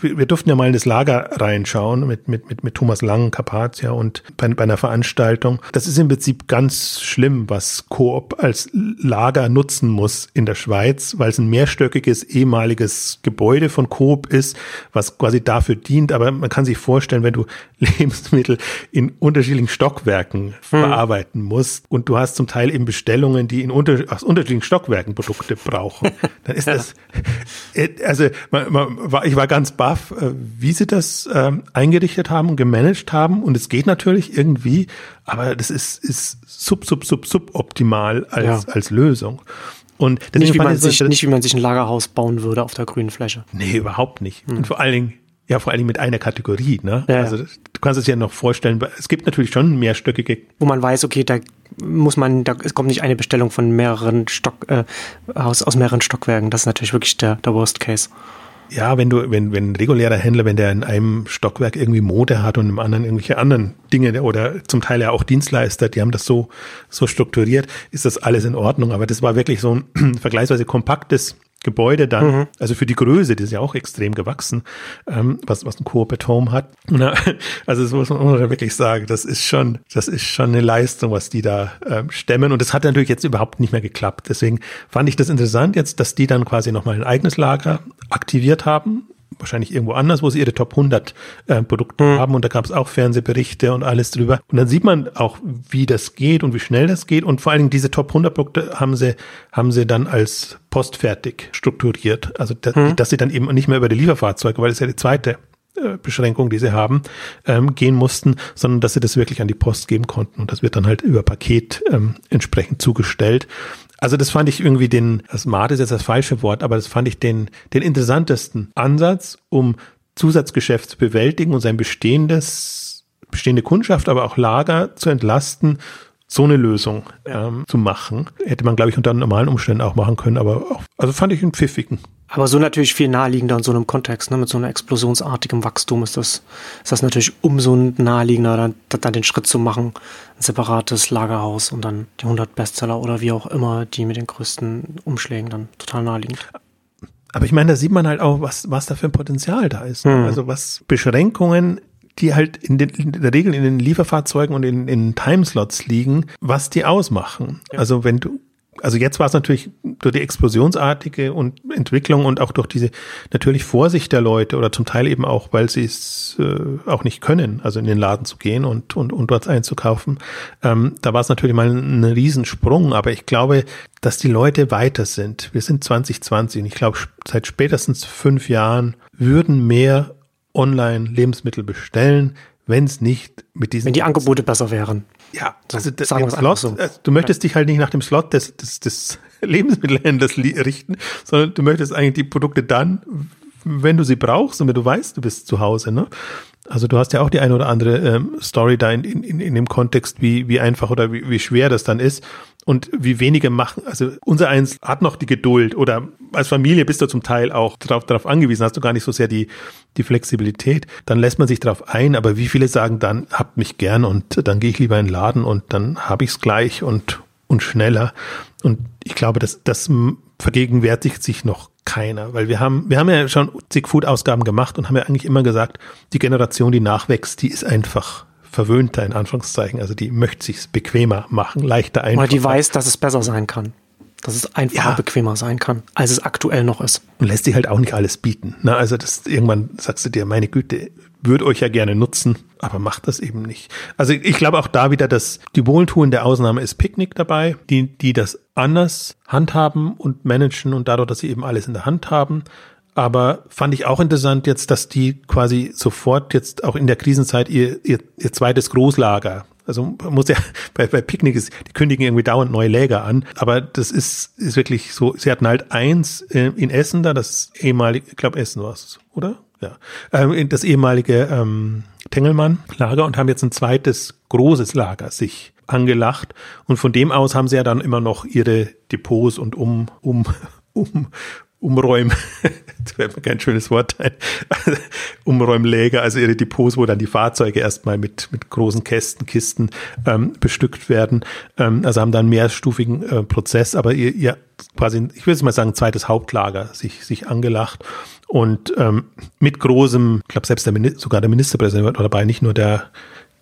Wir, wir, durften ja mal in das Lager reinschauen mit, mit, mit, mit Thomas Lang, Carpathia und bei, bei einer Veranstaltung. Das ist im Prinzip ganz schlimm, was Coop als Lager nutzen muss in der Schweiz, weil es ein mehrstöckiges ehemaliges Gebäude von Coop ist, was quasi dafür dient. Aber man kann sich vorstellen, wenn du [LAUGHS] Lebensmittel in unterschiedlichen Stockwerken hm. verarbeiten musst und du hast zum Teil eben Bestellungen, die in unter, aus unterschiedlichen Stockwerken Produkte brauchen, [LAUGHS] dann ist das, äh, also man, man, ich war ganz baff, äh, wie sie das äh, eingerichtet haben und gemanagt haben und es geht natürlich irgendwie, aber das ist, ist sub, sub, sub, suboptimal als, ja. als Lösung. Und nicht wie, man sich, nicht wie man sich ein Lagerhaus bauen würde auf der grünen Fläche. Nee, überhaupt nicht. Hm. Und vor allen Dingen, ja, vor allen Dingen mit einer Kategorie, ne? Ja, also du kannst es ja noch vorstellen, es gibt natürlich schon mehrstöckige. Wo man weiß, okay, da muss man, da es kommt nicht eine Bestellung von mehreren Stock, äh, aus, aus mehreren Stockwerken. Das ist natürlich wirklich der, der Worst Case. Ja, wenn du, wenn, wenn ein regulärer Händler, wenn der in einem Stockwerk irgendwie Mode hat und im anderen irgendwelche anderen Dinge oder zum Teil ja auch Dienstleister, die haben das so, so strukturiert, ist das alles in Ordnung. Aber das war wirklich so ein [CLEARS THROAT] vergleichsweise kompaktes Gebäude dann, mhm. also für die Größe, die ist ja auch extrem gewachsen, ähm, was, was ein Coop at Home hat. [LAUGHS] Na, also das muss man wirklich sagen, das ist schon, das ist schon eine Leistung, was die da ähm, stemmen. Und das hat natürlich jetzt überhaupt nicht mehr geklappt. Deswegen fand ich das interessant jetzt, dass die dann quasi nochmal ein eigenes Lager aktiviert haben wahrscheinlich irgendwo anders, wo sie ihre Top 100 äh, Produkte mhm. haben und da gab es auch Fernsehberichte und alles drüber. Und dann sieht man auch, wie das geht und wie schnell das geht und vor allen Dingen diese Top 100 Produkte haben sie, haben sie dann als postfertig strukturiert. Also, dass, mhm. dass sie dann eben nicht mehr über die Lieferfahrzeuge, weil das ist ja die zweite äh, Beschränkungen, die sie haben, ähm, gehen mussten, sondern dass sie das wirklich an die Post geben konnten. Und das wird dann halt über Paket ähm, entsprechend zugestellt. Also das fand ich irgendwie den, Smart ist jetzt das falsche Wort, aber das fand ich den, den interessantesten Ansatz, um Zusatzgeschäft zu bewältigen und sein bestehendes, bestehende Kundschaft, aber auch Lager zu entlasten, so eine Lösung ähm, zu machen. Hätte man, glaube ich, unter normalen Umständen auch machen können, aber auch, also fand ich einen pfiffigen. Aber so natürlich viel naheliegender in so einem Kontext, ne? mit so einem explosionsartigen Wachstum ist das, ist das natürlich umso naheliegender, dann, dann den Schritt zu machen, ein separates Lagerhaus und dann die 100 Bestseller oder wie auch immer, die mit den größten Umschlägen dann total naheliegend. Aber ich meine, da sieht man halt auch, was, was da für ein Potenzial da ist. Hm. Also was Beschränkungen die halt in, den, in der Regel in den Lieferfahrzeugen und in, in Timeslots liegen, was die ausmachen. Ja. Also wenn du also jetzt war es natürlich durch die explosionsartige und Entwicklung und auch durch diese natürlich Vorsicht der Leute oder zum Teil eben auch, weil sie es äh, auch nicht können, also in den Laden zu gehen und, und, und dort einzukaufen. Ähm, da war es natürlich mal ein, ein Riesensprung, aber ich glaube, dass die Leute weiter sind. Wir sind 2020 und ich glaube, seit spätestens fünf Jahren würden mehr online Lebensmittel bestellen, wenn es nicht mit diesen. Wenn die Angebote besser wären. Ja, also das, Sagen Slot, so. Also du möchtest ja. dich halt nicht nach dem Slot des, des, des [LAUGHS] Lebensmittelhändlers richten, sondern du möchtest eigentlich die Produkte dann, wenn du sie brauchst und wenn du weißt, du bist zu Hause. Ne? Also du hast ja auch die eine oder andere ähm, Story da in, in, in dem Kontext, wie, wie einfach oder wie, wie schwer das dann ist und wie wenige machen. Also unser eins hat noch die Geduld oder als Familie bist du zum Teil auch darauf, darauf angewiesen, hast du gar nicht so sehr die, die Flexibilität. Dann lässt man sich darauf ein, aber wie viele sagen dann, habt mich gern und dann gehe ich lieber in den Laden und dann habe ich es gleich und, und schneller. Und ich glaube, das, das vergegenwärtigt sich noch keiner, weil wir haben, wir haben ja schon zig Food-Ausgaben gemacht und haben ja eigentlich immer gesagt, die Generation, die nachwächst, die ist einfach verwöhnter in Anführungszeichen, also die möchte sich's bequemer machen, leichter einfacher. Oder die weiß, dass es besser sein kann. Dass es einfacher, ja. bequemer sein kann, als es aktuell noch ist. Und lässt sich halt auch nicht alles bieten. Ne? Also das irgendwann sagst du dir, meine Güte, würde euch ja gerne nutzen, aber macht das eben nicht. Also ich glaube auch da wieder, dass die wohltuende Ausnahme ist Picknick dabei, die, die das anders handhaben und managen und dadurch, dass sie eben alles in der Hand haben. Aber fand ich auch interessant jetzt, dass die quasi sofort jetzt auch in der Krisenzeit ihr, ihr, ihr zweites Großlager also muss ja [LAUGHS] bei, bei Picknick ist, die kündigen irgendwie dauernd neue Läger an. Aber das ist, ist wirklich so, sie hatten halt eins äh, in Essen da, das ehemalige, ich glaube Essen war es, oder? Ja, ähm, das ehemalige ähm, Tengelmann-Lager und haben jetzt ein zweites großes Lager sich angelacht. Und von dem aus haben sie ja dann immer noch ihre Depots und um, um, [LAUGHS] um, Umräum, [LAUGHS] das wäre kein schönes Wort. [LAUGHS] Umräumläger, also ihre Depots, wo dann die Fahrzeuge erstmal mit, mit großen Kästen, Kisten ähm, bestückt werden. Ähm, also haben dann einen mehrstufigen äh, Prozess, aber ihr, ihr quasi, ich würde mal sagen, zweites Hauptlager sich, sich angelacht. Und ähm, mit großem, ich glaube selbst der sogar der Ministerpräsident war dabei, nicht nur der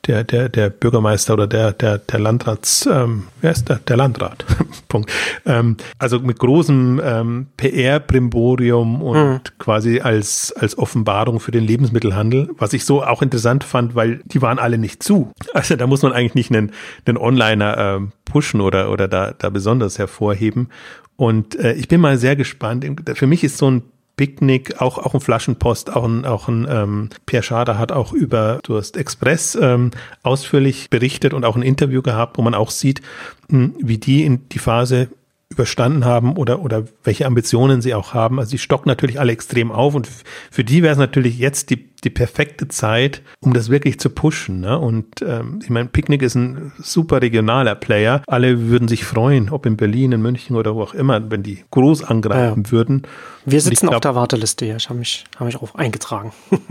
der, der, der Bürgermeister oder der, der, der Landrats, ähm, wer ist der? Der Landrat. [LAUGHS] Punkt. Ähm, also mit großem ähm, PR-Brimborium und mhm. quasi als, als Offenbarung für den Lebensmittelhandel, was ich so auch interessant fand, weil die waren alle nicht zu. Also da muss man eigentlich nicht einen, einen Onliner ähm, pushen oder, oder da, da besonders hervorheben. Und äh, ich bin mal sehr gespannt. Für mich ist so ein Picknick, auch, auch ein Flaschenpost, auch ein, auch ein ähm, Pierre Schader hat auch über Durst Express ähm, ausführlich berichtet und auch ein Interview gehabt, wo man auch sieht, mh, hm, wie die in die Phase überstanden haben oder, oder welche Ambitionen sie auch haben. Also sie stocken natürlich alle extrem auf und für die wäre es natürlich jetzt die, die perfekte Zeit, um das wirklich zu pushen. Ne? Und ähm, ich meine, Picknick ist ein super regionaler Player. Alle würden sich freuen, ob in Berlin, in München oder wo auch immer, wenn die groß angreifen ja. würden. Wir sitzen glaub, auf der Warteliste hier. Ich habe mich, hab mich auch eingetragen. [LAUGHS]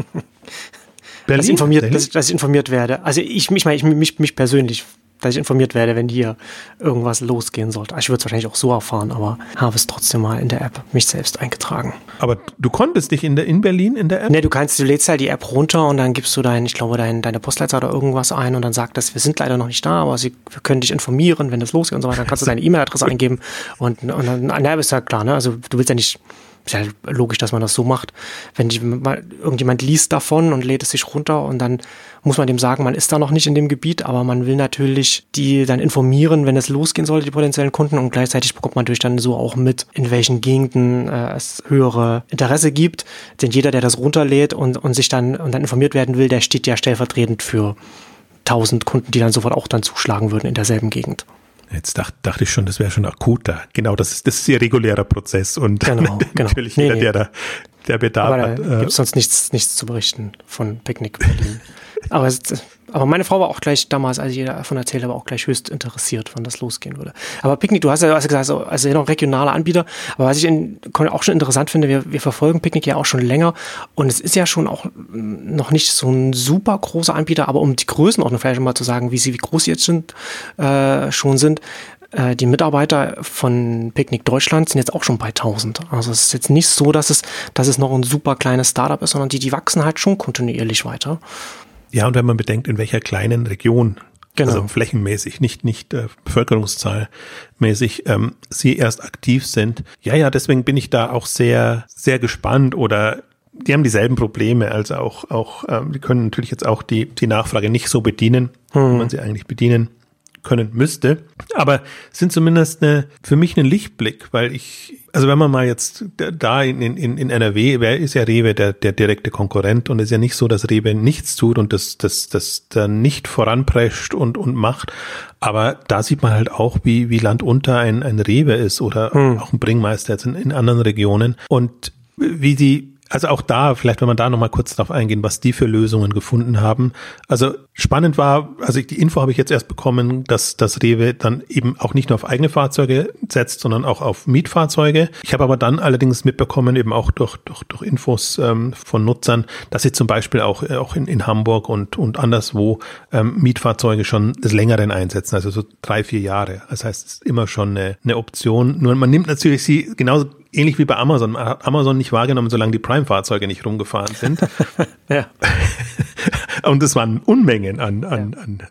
Berlin, dass, informiert, dass, dass, ich informiert werde. Also ich, ich meine, ich, mich, mich persönlich dass ich informiert werde, wenn hier irgendwas losgehen sollte. Ich würde es wahrscheinlich auch so erfahren, aber habe es trotzdem mal in der App mich selbst eingetragen. Aber du konntest dich in, der, in Berlin in der App? Nee, du kannst, du lädst halt die App runter und dann gibst du dein, ich glaube, dein, deine Postleitzahl oder irgendwas ein und dann sagt das, wir sind leider noch nicht da, aber sie, wir können dich informieren, wenn das losgeht und so weiter. Dann kannst du [LAUGHS] deine E-Mail-Adresse eingeben und, und dann, na, ist ja klar, ne? Also du willst ja nicht ist ja logisch, dass man das so macht. Wenn die, irgendjemand liest davon und lädt es sich runter und dann muss man dem sagen, man ist da noch nicht in dem Gebiet, aber man will natürlich die dann informieren, wenn es losgehen sollte, die potenziellen Kunden und gleichzeitig bekommt man natürlich dann so auch mit, in welchen Gegenden äh, es höhere Interesse gibt. Denn jeder, der das runterlädt und, und sich dann, und dann informiert werden will, der steht ja stellvertretend für tausend Kunden, die dann sofort auch dann zuschlagen würden in derselben Gegend. Jetzt dachte, dachte ich schon, das wäre schon akuter. Genau, das ist, das ist ihr regulärer Prozess und genau, [LAUGHS] genau. natürlich nee, jeder, nee. der da der Bedarf Aber hat. Da äh, gibt sonst nichts, nichts zu berichten von Picknick Berlin. Aber es, aber meine Frau war auch gleich damals, als ich davon erzählte, war auch gleich höchst interessiert, wann das losgehen würde. Aber Picknick, du hast ja hast gesagt, also, also noch regionale Anbieter, aber was ich in, auch schon interessant finde, wir, wir verfolgen Picknick ja auch schon länger und es ist ja schon auch noch nicht so ein super großer Anbieter, aber um die Größenordnung vielleicht mal zu sagen, wie sie, wie groß sie jetzt sind, äh, schon sind, äh, die Mitarbeiter von Picknick Deutschland sind jetzt auch schon bei 1000. Also es ist jetzt nicht so, dass es, dass es noch ein super kleines Startup ist, sondern die, die wachsen halt schon kontinuierlich weiter. Ja, und wenn man bedenkt, in welcher kleinen Region Genau. Also flächenmäßig, nicht, nicht äh, bevölkerungszahlmäßig, ähm, sie erst aktiv sind. Ja, ja, deswegen bin ich da auch sehr, sehr gespannt oder die haben dieselben Probleme, also auch, auch, ähm, die können natürlich jetzt auch die, die Nachfrage nicht so bedienen, hm. wie man sie eigentlich bedienen können müsste. Aber sind zumindest eine, für mich ein Lichtblick, weil ich, also wenn man mal jetzt da in, in, in NRW, wer ist ja Rewe der, der direkte Konkurrent und es ist ja nicht so, dass Rewe nichts tut und das, das, das dann nicht voranprescht und, und macht. Aber da sieht man halt auch, wie, wie landunter ein, ein Rewe ist oder hm. auch ein Bringmeister jetzt in, in anderen Regionen und wie die also auch da, vielleicht wenn man da nochmal kurz drauf eingehen, was die für Lösungen gefunden haben. Also spannend war, also die Info habe ich jetzt erst bekommen, dass das Rewe dann eben auch nicht nur auf eigene Fahrzeuge setzt, sondern auch auf Mietfahrzeuge. Ich habe aber dann allerdings mitbekommen, eben auch durch, durch, durch Infos ähm, von Nutzern, dass sie zum Beispiel auch, äh, auch in, in Hamburg und, und anderswo ähm, Mietfahrzeuge schon des Längeren einsetzen, also so drei, vier Jahre. Das heißt, es ist immer schon eine, eine Option. Nur man nimmt natürlich sie genauso ähnlich wie bei Amazon. Amazon nicht wahrgenommen, solange die Prime-Fahrzeuge nicht rumgefahren sind. [LAUGHS] ja. [LAUGHS] Und es waren Unmengen an, an, ja. an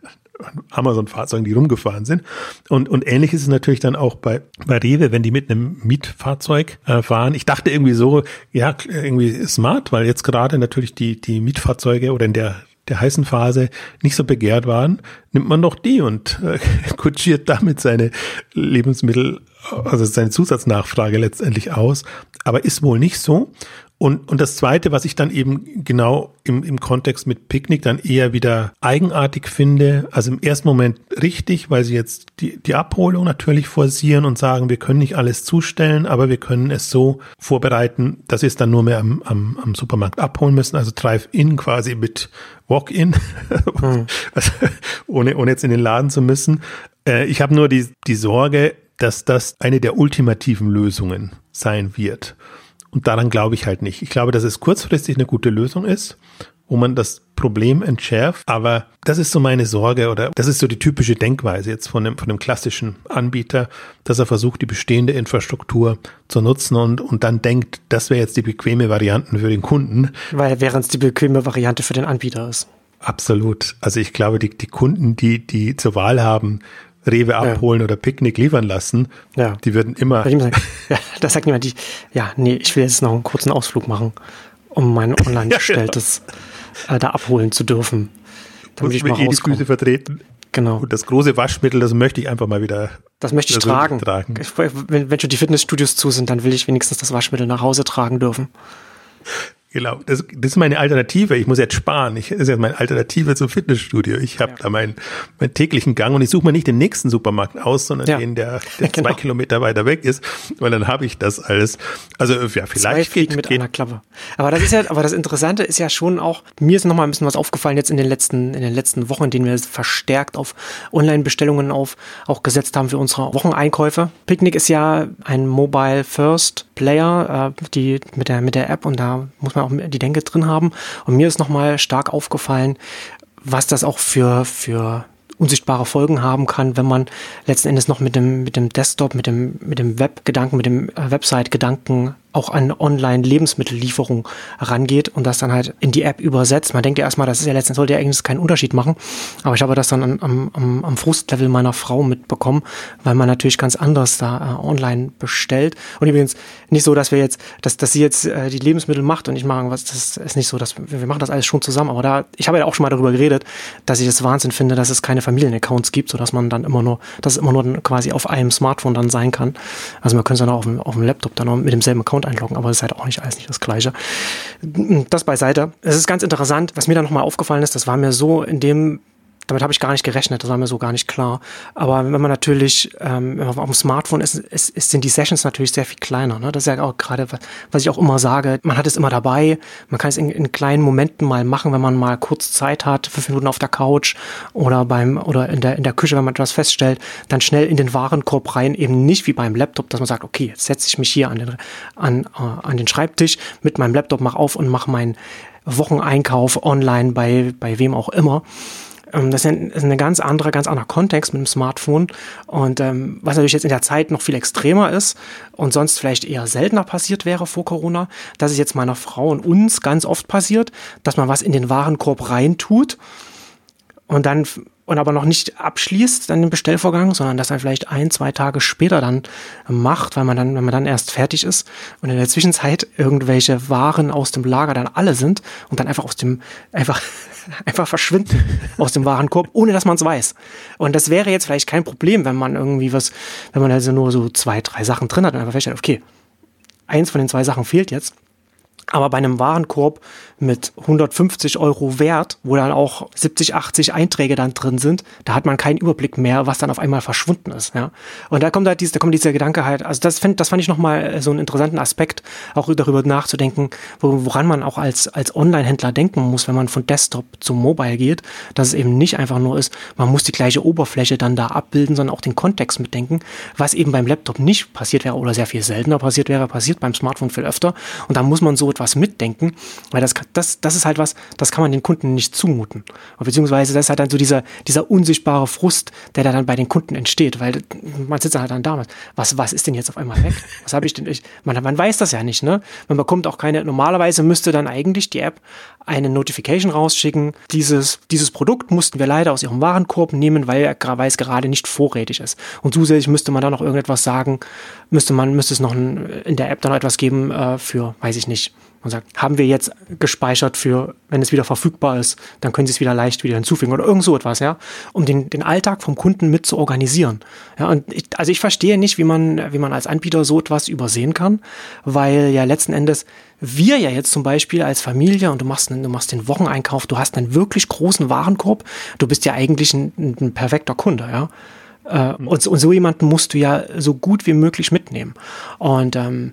Amazon-Fahrzeugen, die rumgefahren sind. Und, und ähnlich ist es natürlich dann auch bei, bei Rewe, wenn die mit einem Mietfahrzeug äh, fahren. Ich dachte irgendwie so, ja, irgendwie smart, weil jetzt gerade natürlich die, die Mietfahrzeuge oder in der der heißen Phase nicht so begehrt waren, nimmt man doch die und äh, [LAUGHS] kutschiert damit seine Lebensmittel also seine Zusatznachfrage letztendlich aus, aber ist wohl nicht so. Und, und das Zweite, was ich dann eben genau im, im Kontext mit Picknick dann eher wieder eigenartig finde, also im ersten Moment richtig, weil sie jetzt die, die Abholung natürlich forcieren und sagen, wir können nicht alles zustellen, aber wir können es so vorbereiten, dass wir es dann nur mehr am, am, am Supermarkt abholen müssen, also Drive-In quasi mit Walk-In, [LAUGHS] hm. also ohne, ohne jetzt in den Laden zu müssen. Äh, ich habe nur die, die Sorge, dass das eine der ultimativen Lösungen sein wird. Und daran glaube ich halt nicht. Ich glaube, dass es kurzfristig eine gute Lösung ist, wo man das Problem entschärft. Aber das ist so meine Sorge oder das ist so die typische Denkweise jetzt von dem, von dem klassischen Anbieter, dass er versucht, die bestehende Infrastruktur zu nutzen und, und dann denkt, das wäre jetzt die bequeme Variante für den Kunden. Weil während es die bequeme Variante für den Anbieter ist. Absolut. Also ich glaube, die, die Kunden, die, die zur Wahl haben, Rewe abholen ja. oder Picknick liefern lassen. Ja. Die würden immer. [LAUGHS] ja, das sagt niemand, die, ja, nee, ich will jetzt noch einen kurzen Ausflug machen, um mein [LAUGHS] online gestelltes ja, äh, da abholen zu dürfen. Damit ich mal eh die Füße vertreten. Genau. Und das große Waschmittel, das möchte ich einfach mal wieder. Das möchte ich tragen. tragen. Ich, wenn, wenn schon die Fitnessstudios zu sind, dann will ich wenigstens das Waschmittel nach Hause tragen dürfen. Genau, das, das ist meine Alternative. Ich muss jetzt sparen. Ich, das ist jetzt meine Alternative zum Fitnessstudio. Ich habe ja. da meinen, meinen täglichen Gang und ich suche mir nicht den nächsten Supermarkt aus, sondern ja. den, der, [LAUGHS] der genau. zwei Kilometer weiter weg ist, weil dann habe ich das alles. Also ja, vielleicht geht, mit geht. einer Klappe. Aber das ist ja, aber das Interessante ist ja schon auch, mir ist noch mal ein bisschen was aufgefallen jetzt in den letzten, in den letzten Wochen, in denen wir verstärkt auf Online-Bestellungen auf auch gesetzt haben für unsere Wocheneinkäufe. Picnic ist ja ein Mobile First Player, äh, die mit der mit der App und da muss man auch die Denke drin haben. Und mir ist nochmal stark aufgefallen, was das auch für, für unsichtbare Folgen haben kann, wenn man letzten Endes noch mit dem, mit dem Desktop, mit dem, mit dem Web-Gedanken, mit dem äh, Website-Gedanken auch an Online-Lebensmittellieferung rangeht und das dann halt in die App übersetzt. Man denkt ja erstmal, das ist ja letztendlich, sollte ja eigentlich keinen Unterschied machen. Aber ich habe das dann am, am, am Frustlevel meiner Frau mitbekommen, weil man natürlich ganz anders da äh, online bestellt. Und übrigens nicht so, dass wir jetzt, dass, dass sie jetzt äh, die Lebensmittel macht und ich mache was, das ist nicht so, dass wir, wir machen das alles schon zusammen. Aber da, ich habe ja auch schon mal darüber geredet, dass ich es Wahnsinn finde, dass es keine Familienaccounts gibt, sodass man dann immer nur, dass es immer nur quasi auf einem Smartphone dann sein kann. Also man könnte es dann auch auf dem, auf dem Laptop dann auch mit demselben Account einloggen, aber das ist halt auch nicht alles nicht das Gleiche. Das beiseite. Es ist ganz interessant, was mir dann nochmal aufgefallen ist, das war mir so in dem damit habe ich gar nicht gerechnet, das war mir so gar nicht klar. Aber wenn man natürlich ähm, auf dem Smartphone ist, ist, ist, sind die Sessions natürlich sehr viel kleiner. Ne? Das ist ja auch gerade, was ich auch immer sage, man hat es immer dabei, man kann es in, in, kleinen Momenten mal machen, wenn man mal kurz Zeit hat, fünf Minuten auf der Couch oder beim oder in der, in der Küche, wenn man etwas feststellt, dann schnell in den Warenkorb rein, eben nicht wie beim Laptop, dass man sagt, okay, jetzt setze ich mich hier an den, an, äh, an den Schreibtisch mit meinem Laptop, mach auf und mache meinen Wocheneinkauf online bei, bei wem auch immer. Ähm, das ist ein, ganz anderer, ganz anderer Kontext mit dem Smartphone. Und ähm, was natürlich jetzt in der Zeit noch viel extremer ist und sonst vielleicht eher seltener passiert wäre vor Corona, dass es jetzt meiner Frau und uns ganz oft passiert, dass man was in den Warenkorb reintut und dann und aber noch nicht abschließt dann den Bestellvorgang, sondern das dann vielleicht ein, zwei Tage später dann macht, weil man dann, wenn man dann erst fertig ist und in der Zwischenzeit irgendwelche Waren aus dem Lager dann alle sind und dann einfach aus dem, einfach, einfach verschwinden aus dem Warenkorb, ohne dass man es weiß. Und das wäre jetzt vielleicht kein Problem, wenn man irgendwie was, wenn man also nur so zwei, drei Sachen drin hat und einfach feststellt, okay, eins von den zwei Sachen fehlt jetzt aber bei einem Warenkorb mit 150 Euro Wert, wo dann auch 70, 80 Einträge dann drin sind, da hat man keinen Überblick mehr, was dann auf einmal verschwunden ist. Ja? Und da kommt halt dieser, da kommt dieser Gedanke halt, also das, find, das fand ich nochmal so einen interessanten Aspekt, auch darüber nachzudenken, woran man auch als, als Online-Händler denken muss, wenn man von Desktop zum Mobile geht, dass es eben nicht einfach nur ist, man muss die gleiche Oberfläche dann da abbilden, sondern auch den Kontext mitdenken, was eben beim Laptop nicht passiert wäre oder sehr viel seltener passiert wäre, passiert beim Smartphone viel öfter. Und da muss man so etwas mitdenken, weil das, das, das ist halt was, das kann man den Kunden nicht zumuten. Beziehungsweise das ist halt dann so dieser, dieser unsichtbare Frust, der da dann bei den Kunden entsteht, weil man sitzt halt dann da, was, was ist denn jetzt auf einmal weg? Was habe ich denn? Ich, man, man weiß das ja nicht, ne? Man bekommt auch keine, normalerweise müsste dann eigentlich die App eine Notification rausschicken. Dieses, dieses Produkt mussten wir leider aus ihrem Warenkorb nehmen, weil, weil es gerade nicht vorrätig ist. Und zusätzlich müsste man da noch irgendetwas sagen, müsste man, müsste es noch in der App dann noch etwas geben äh, für, weiß ich nicht, man sagt, haben wir jetzt gespeichert für, wenn es wieder verfügbar ist, dann können Sie es wieder leicht wieder hinzufügen oder irgend so etwas, ja, um den, den Alltag vom Kunden mit zu organisieren. Ja, und ich, also ich verstehe nicht, wie man, wie man als Anbieter so etwas übersehen kann, weil ja letzten Endes wir ja jetzt zum Beispiel als Familie und du machst, du machst den Wocheneinkauf, du hast einen wirklich großen Warenkorb, du bist ja eigentlich ein, ein perfekter Kunde, ja. Äh, und, und so jemanden musst du ja so gut wie möglich mitnehmen. Und ähm,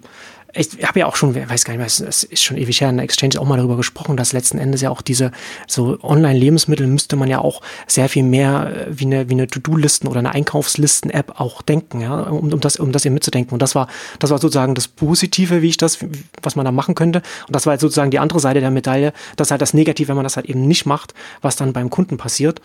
ich habe ja auch schon, weiß gar nicht mehr, es ist schon ewig her, in der Exchange auch mal darüber gesprochen, dass letzten Endes ja auch diese so Online-Lebensmittel müsste man ja auch sehr viel mehr äh, wie eine, wie eine To-Do-Listen oder eine Einkaufslisten-App auch denken, ja, um, um das, um das eben mitzudenken. Und das war, das war sozusagen das Positive, wie ich das, was man da machen könnte. Und das war halt sozusagen die andere Seite der Medaille. Das ist halt das Negative, wenn man das halt eben nicht macht, was dann beim Kunden passiert.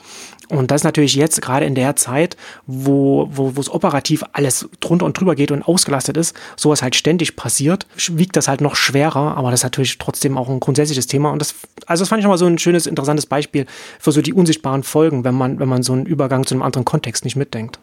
Und das ist natürlich jetzt gerade in der Zeit, wo, wo, wo es operativ alles drunter und drüber geht und ausgelastet ist, sowas halt ständig passiert, wiegt das halt noch schwerer, aber das ist natürlich trotzdem auch ein grundsätzliches Thema. Und das, also das fand ich nochmal so ein schönes, interessantes Beispiel für so die unsichtbaren Folgen, wenn man, wenn man so einen Übergang zu einem anderen Kontext nicht mitdenkt.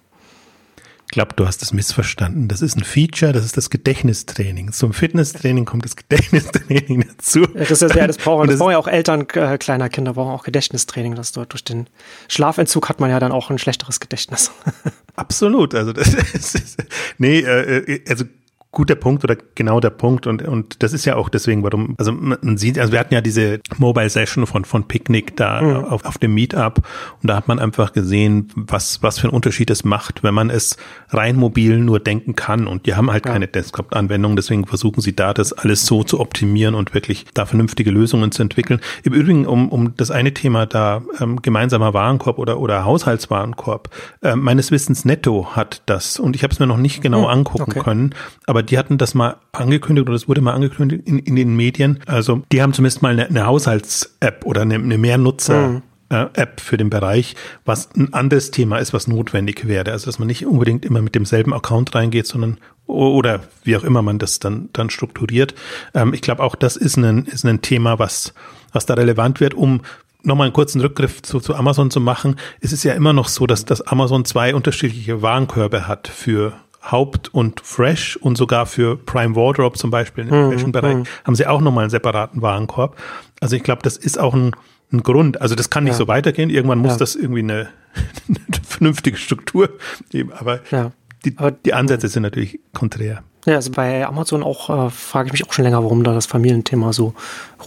Ich glaube, du hast es missverstanden. Das ist ein Feature, das ist das Gedächtnistraining. Zum Fitnesstraining kommt das Gedächtnistraining [LAUGHS] dazu. Das ist ja, das brauchen, das, das brauchen ja auch Eltern äh, kleiner Kinder, brauchen auch Gedächtnistraining. Das dort durch den Schlafentzug hat man ja dann auch ein schlechteres Gedächtnis. [LAUGHS] Absolut. Also das [LAUGHS] ist, nee, äh, äh also guter Punkt oder genau der Punkt und und das ist ja auch deswegen, warum also man sieht, also wir hatten ja diese Mobile Session von von Picnic da mhm. auf, auf dem Meetup und da hat man einfach gesehen, was was für einen Unterschied es macht, wenn man es rein mobil nur denken kann und die haben halt ja. keine Desktop-Anwendung, deswegen versuchen sie da das alles so zu optimieren und wirklich da vernünftige Lösungen zu entwickeln. Im Übrigen um um das eine Thema da ähm, gemeinsamer Warenkorb oder oder Haushaltswarenkorb äh, meines Wissens Netto hat das und ich habe es mir noch nicht genau mhm. angucken okay. können, aber aber die hatten das mal angekündigt oder es wurde mal angekündigt in, in den Medien. Also die haben zumindest mal eine, eine Haushalts-App oder eine, eine Mehrnutzer- mhm. äh, App für den Bereich, was ein anderes Thema ist, was notwendig wäre. Also dass man nicht unbedingt immer mit demselben Account reingeht, sondern oder wie auch immer man das dann dann strukturiert. Ähm, ich glaube auch, das ist ein ist ein Thema, was was da relevant wird, um nochmal einen kurzen Rückgriff zu, zu Amazon zu machen. Es ist ja immer noch so, dass, dass Amazon zwei unterschiedliche Warenkörbe hat für Haupt und Fresh und sogar für Prime Wardrobe zum Beispiel im mhm, Fashion-Bereich mhm. haben sie auch nochmal einen separaten Warenkorb. Also ich glaube, das ist auch ein, ein Grund. Also das kann nicht ja. so weitergehen. Irgendwann muss ja. das irgendwie eine, [LAUGHS] eine, vernünftige Struktur geben. Aber, ja. die, aber die Ansätze sind natürlich konträr. Ja, also bei Amazon auch äh, frage ich mich auch schon länger, warum da das Familienthema so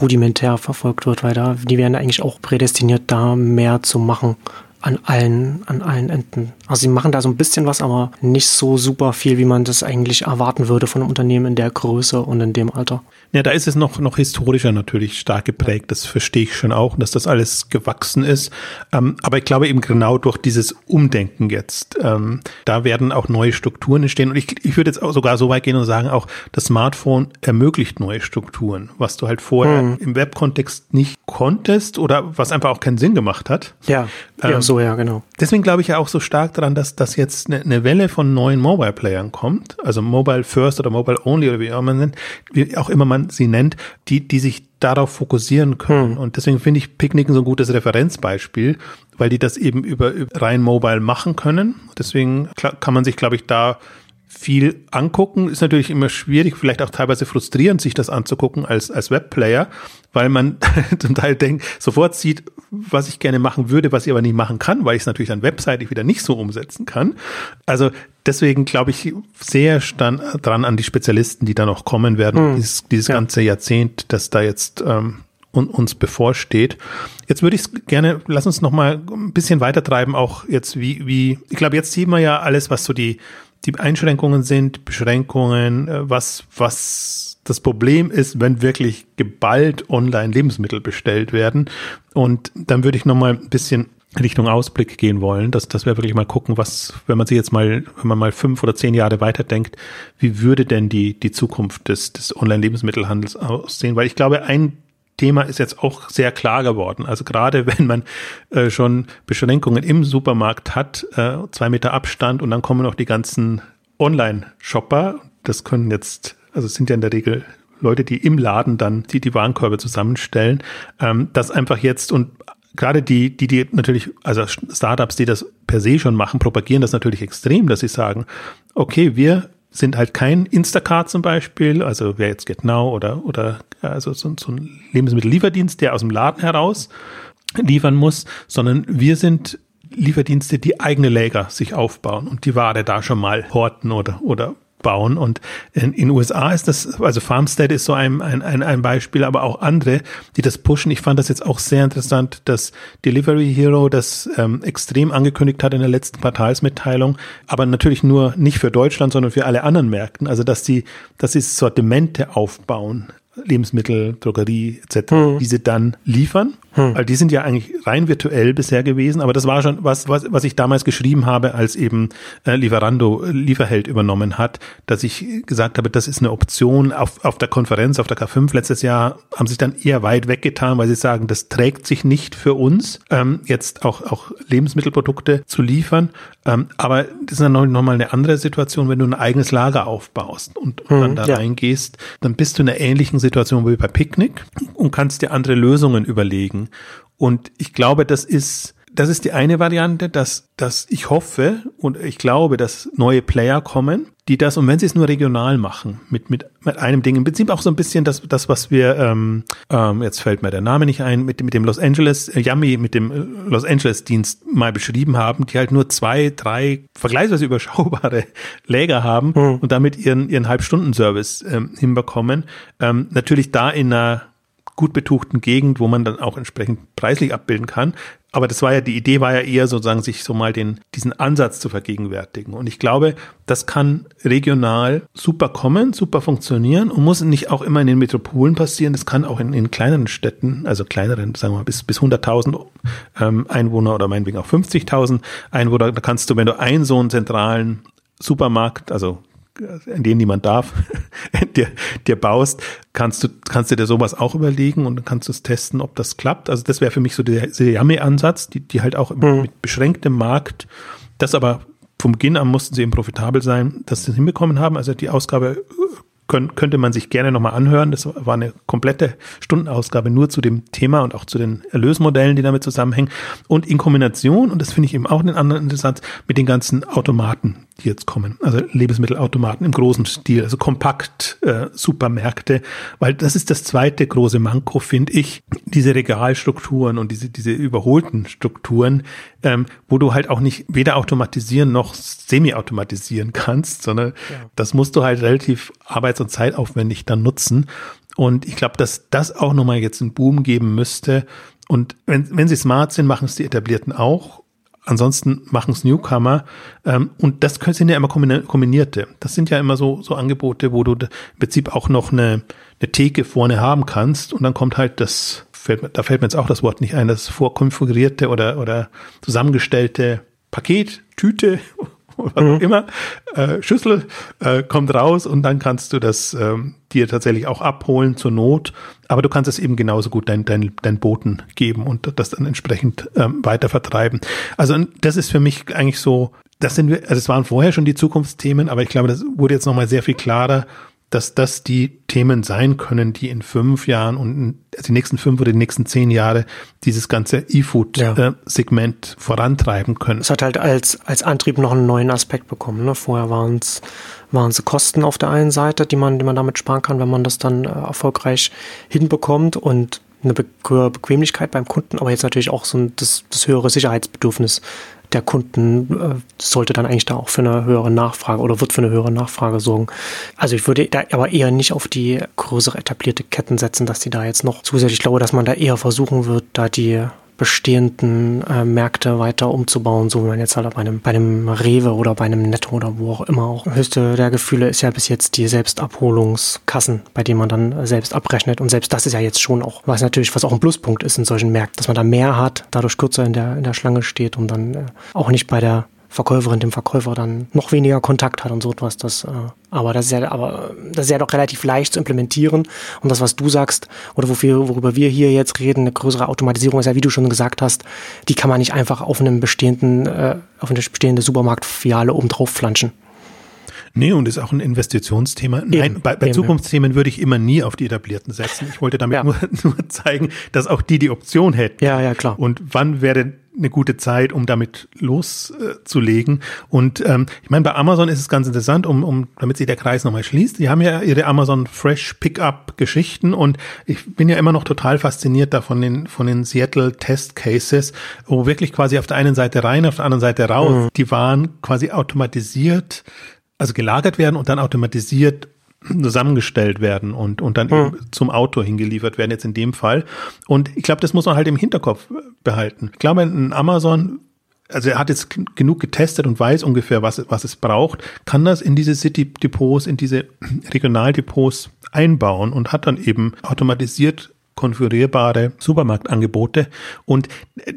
rudimentär verfolgt wird, weil da die werden eigentlich auch prädestiniert, da mehr zu machen an allen, an allen Enden. Also sie machen da so ein bisschen was, aber nicht so super viel, wie man das eigentlich erwarten würde von einem Unternehmen in der Größe und in dem Alter. Ja, da ist es noch, noch historischer natürlich stark geprägt. Das verstehe ich schon auch, dass das alles gewachsen ist. Ähm, aber ich glaube eben genau durch dieses Umdenken jetzt, ähm, da werden auch neue Strukturen entstehen. Und ich, ich würde jetzt auch sogar so weit gehen und sagen, auch das Smartphone ermöglicht neue Strukturen, was du halt vorher hm. im Webkontext nicht konntest oder was einfach auch keinen Sinn gemacht hat. Ja, ähm, ja so ja, genau. Deswegen glaube ich ja auch so stark daran, dass, dass jetzt eine, eine Welle von neuen Mobile-Playern kommt, also Mobile First oder Mobile Only oder wie auch, man, wie auch immer man sie nennt, die, die sich darauf fokussieren können. Hm. Und deswegen finde ich Picknick so ein gutes Referenzbeispiel, weil die das eben über, über rein mobile machen können. Deswegen kann man sich, glaube ich, da viel angucken. Ist natürlich immer schwierig, vielleicht auch teilweise frustrierend, sich das anzugucken als, als Webplayer, weil man [LAUGHS] zum Teil denkt, sofort sieht, was ich gerne machen würde, was ich aber nicht machen kann, weil ich es natürlich dann webseitig wieder nicht so umsetzen kann. Also deswegen glaube ich sehr dran an die Spezialisten, die da noch kommen werden, hm. dieses, dieses ja. ganze Jahrzehnt, das da jetzt ähm, uns bevorsteht. Jetzt würde ich gerne, lass uns noch mal ein bisschen weitertreiben, auch jetzt wie, wie, ich glaube, jetzt sieht man ja alles, was so die die Einschränkungen sind, Beschränkungen, äh, was, was das Problem ist, wenn wirklich geballt online Lebensmittel bestellt werden. Und dann würde ich nochmal ein bisschen Richtung Ausblick gehen wollen, dass, dass wir wirklich mal gucken, was, wenn man sich jetzt mal, wenn man mal fünf oder zehn Jahre weiterdenkt, wie würde denn die, die Zukunft des, des Online-Lebensmittelhandels aussehen? Weil ich glaube, ein Thema ist jetzt auch sehr klar geworden. Also gerade [LAUGHS] wenn man äh, schon Beschränkungen im Supermarkt hat, äh, zwei Meter Abstand und dann kommen noch die ganzen Online-Shopper. Das können jetzt, also sind ja in der Regel Leute, die im Laden dann die, die Warenkörbe zusammenstellen. Ähm, das einfach jetzt und gerade die, die, die natürlich, also Startups, die das per se schon machen, propagieren das natürlich extrem, dass sie sagen, okay, wir sind halt kein Instacart zum Beispiel, also wer jetzt Get Now oder, oder also so, so ein Lebensmittellieferdienst, der aus dem Laden heraus liefern muss, sondern wir sind Lieferdienste, die eigene Lager sich aufbauen und die Ware da schon mal horten oder, oder bauen. Und in den USA ist das, also Farmstead ist so ein, ein, ein, ein Beispiel, aber auch andere, die das pushen. Ich fand das jetzt auch sehr interessant, dass Delivery Hero das ähm, extrem angekündigt hat in der letzten Quartalsmitteilung, aber natürlich nur nicht für Deutschland, sondern für alle anderen Märkten. Also dass sie, dass sie Sortimente aufbauen Lebensmittel, Drogerie etc., hm. diese dann liefern. Hm. Weil die sind ja eigentlich rein virtuell bisher gewesen, aber das war schon was, was, was ich damals geschrieben habe, als eben äh, Lieferando äh, Lieferheld übernommen hat, dass ich gesagt habe, das ist eine Option. Auf, auf der Konferenz, auf der K5 letztes Jahr haben sich dann eher weit weggetan, weil sie sagen, das trägt sich nicht für uns, ähm, jetzt auch, auch Lebensmittelprodukte zu liefern. Ähm, aber das ist dann noch, noch mal eine andere Situation, wenn du ein eigenes Lager aufbaust und, und hm, dann da ja. reingehst, dann bist du in einer ähnlichen Situation wie bei Picknick und kannst dir andere Lösungen überlegen. Und ich glaube, das ist das ist die eine Variante, dass, dass ich hoffe und ich glaube, dass neue Player kommen, die das, und wenn sie es nur regional machen, mit, mit, mit einem Ding, im Prinzip auch so ein bisschen das, das was wir, ähm, ähm, jetzt fällt mir der Name nicht ein, mit, mit dem Los Angeles, äh, Yummy, mit dem äh, Los Angeles Dienst mal beschrieben haben, die halt nur zwei, drei vergleichsweise [LAUGHS] überschaubare Läger haben mhm. und damit ihren, ihren Halbstunden-Service ähm, hinbekommen. Ähm, natürlich da in einer gut betuchten Gegend, wo man dann auch entsprechend preislich abbilden kann. Aber das war ja, die Idee war ja eher sozusagen, sich so mal den, diesen Ansatz zu vergegenwärtigen. Und ich glaube, das kann regional super kommen, super funktionieren und muss nicht auch immer in den Metropolen passieren. Das kann auch in, in kleineren Städten, also kleineren, sagen wir mal, bis, bis 100.000 ähm, Einwohner oder meinetwegen auch 50.000 Einwohner. Da kannst du, wenn du einen so einen zentralen Supermarkt, also in denen niemand darf, [LAUGHS] dir, dir baust, kannst du, kannst du dir sowas auch überlegen und dann kannst du es testen, ob das klappt. Also das wäre für mich so der, der Yummy-Ansatz, die, die halt auch mhm. mit beschränktem Markt, das aber vom Beginn an mussten sie eben profitabel sein, dass sie es hinbekommen haben. Also die Ausgabe können, könnte man sich gerne nochmal anhören. Das war eine komplette Stundenausgabe nur zu dem Thema und auch zu den Erlösmodellen, die damit zusammenhängen. Und in Kombination, und das finde ich eben auch einen anderen interessant, mit den ganzen Automaten, die jetzt kommen. Also Lebensmittelautomaten im großen Stil, also kompakt äh, Supermärkte, weil das ist das zweite große Manko, finde ich, diese Regalstrukturen und diese, diese überholten Strukturen, ähm, wo du halt auch nicht weder automatisieren noch semi-automatisieren kannst, sondern ja. das musst du halt relativ arbeits- und zeitaufwendig dann nutzen. Und ich glaube, dass das auch nochmal jetzt einen Boom geben müsste. Und wenn, wenn sie smart sind, machen es die Etablierten auch. Ansonsten machen es Newcomer. Ähm, und das sind ja immer kombinierte. Das sind ja immer so, so Angebote, wo du im Prinzip auch noch eine, eine Theke vorne haben kannst. Und dann kommt halt das, fällt, da fällt mir jetzt auch das Wort nicht ein, das vorkonfigurierte oder, oder zusammengestellte Paket, Tüte [LAUGHS] was mhm. immer, äh, Schüssel äh, kommt raus und dann kannst du das ähm, dir tatsächlich auch abholen zur Not. Aber du kannst es eben genauso gut deinen dein, dein Boten geben und das dann entsprechend ähm, weiter vertreiben. Also das ist für mich eigentlich so, das sind wir, also es waren vorher schon die Zukunftsthemen, aber ich glaube, das wurde jetzt nochmal sehr viel klarer, dass das die Themen sein können, die in fünf Jahren und also die nächsten fünf oder die nächsten zehn Jahre dieses ganze E-Food-Segment ja. vorantreiben können. Es hat halt als, als Antrieb noch einen neuen Aspekt bekommen. Ne? Vorher waren es waren es Kosten auf der einen Seite, die man, die man damit sparen kann, wenn man das dann äh, erfolgreich hinbekommt und eine Be Bequemlichkeit beim Kunden, aber jetzt natürlich auch so ein, das, das höhere Sicherheitsbedürfnis der Kunden äh, sollte dann eigentlich da auch für eine höhere Nachfrage oder wird für eine höhere Nachfrage sorgen. Also ich würde da aber eher nicht auf die größere etablierte Ketten setzen, dass die da jetzt noch zusätzlich, ich glaube, dass man da eher versuchen wird, da die bestehenden äh, Märkte weiter umzubauen, so wie man jetzt halt bei einem, bei einem Rewe oder bei einem Netto oder wo auch immer auch. Höchste der Gefühle ist ja bis jetzt die Selbstabholungskassen, bei denen man dann selbst abrechnet. Und selbst das ist ja jetzt schon auch, was natürlich, was auch ein Pluspunkt ist in solchen Märkten, dass man da mehr hat, dadurch kürzer in der, in der Schlange steht und dann äh, auch nicht bei der Verkäuferin dem Verkäufer dann noch weniger Kontakt hat und so etwas. Das, äh, aber das ist ja, aber das ist ja doch relativ leicht zu implementieren. Und das, was du sagst, oder wofür, worüber wir hier jetzt reden, eine größere Automatisierung ist ja, wie du schon gesagt hast, die kann man nicht einfach auf einem bestehenden, äh, auf eine bestehende Supermarktfiliale oben drauf flanschen. Nee, und ist auch ein Investitionsthema. Eben, Nein, bei, bei eben, Zukunftsthemen würde ich immer nie auf die etablierten setzen. Ich wollte damit ja. nur, [LAUGHS] nur zeigen, dass auch die die Option hätten. Ja, ja, klar. Und wann wäre eine gute Zeit, um damit loszulegen. Und ähm, ich meine, bei Amazon ist es ganz interessant, um, um damit sich der Kreis nochmal schließt. Die haben ja ihre Amazon Fresh Pickup Geschichten und ich bin ja immer noch total fasziniert da von den von den Seattle Test Cases, wo wirklich quasi auf der einen Seite rein, auf der anderen Seite raus. Mhm. Die waren quasi automatisiert also gelagert werden und dann automatisiert zusammengestellt werden und, und dann hm. zum Auto hingeliefert werden, jetzt in dem Fall. Und ich glaube, das muss man halt im Hinterkopf behalten. Ich glaube, ein Amazon, also er hat jetzt genug getestet und weiß ungefähr, was, was es braucht, kann das in diese City-Depots, in diese [CLEARS THROAT] Regionaldepots einbauen und hat dann eben automatisiert konfigurierbare Supermarktangebote. Und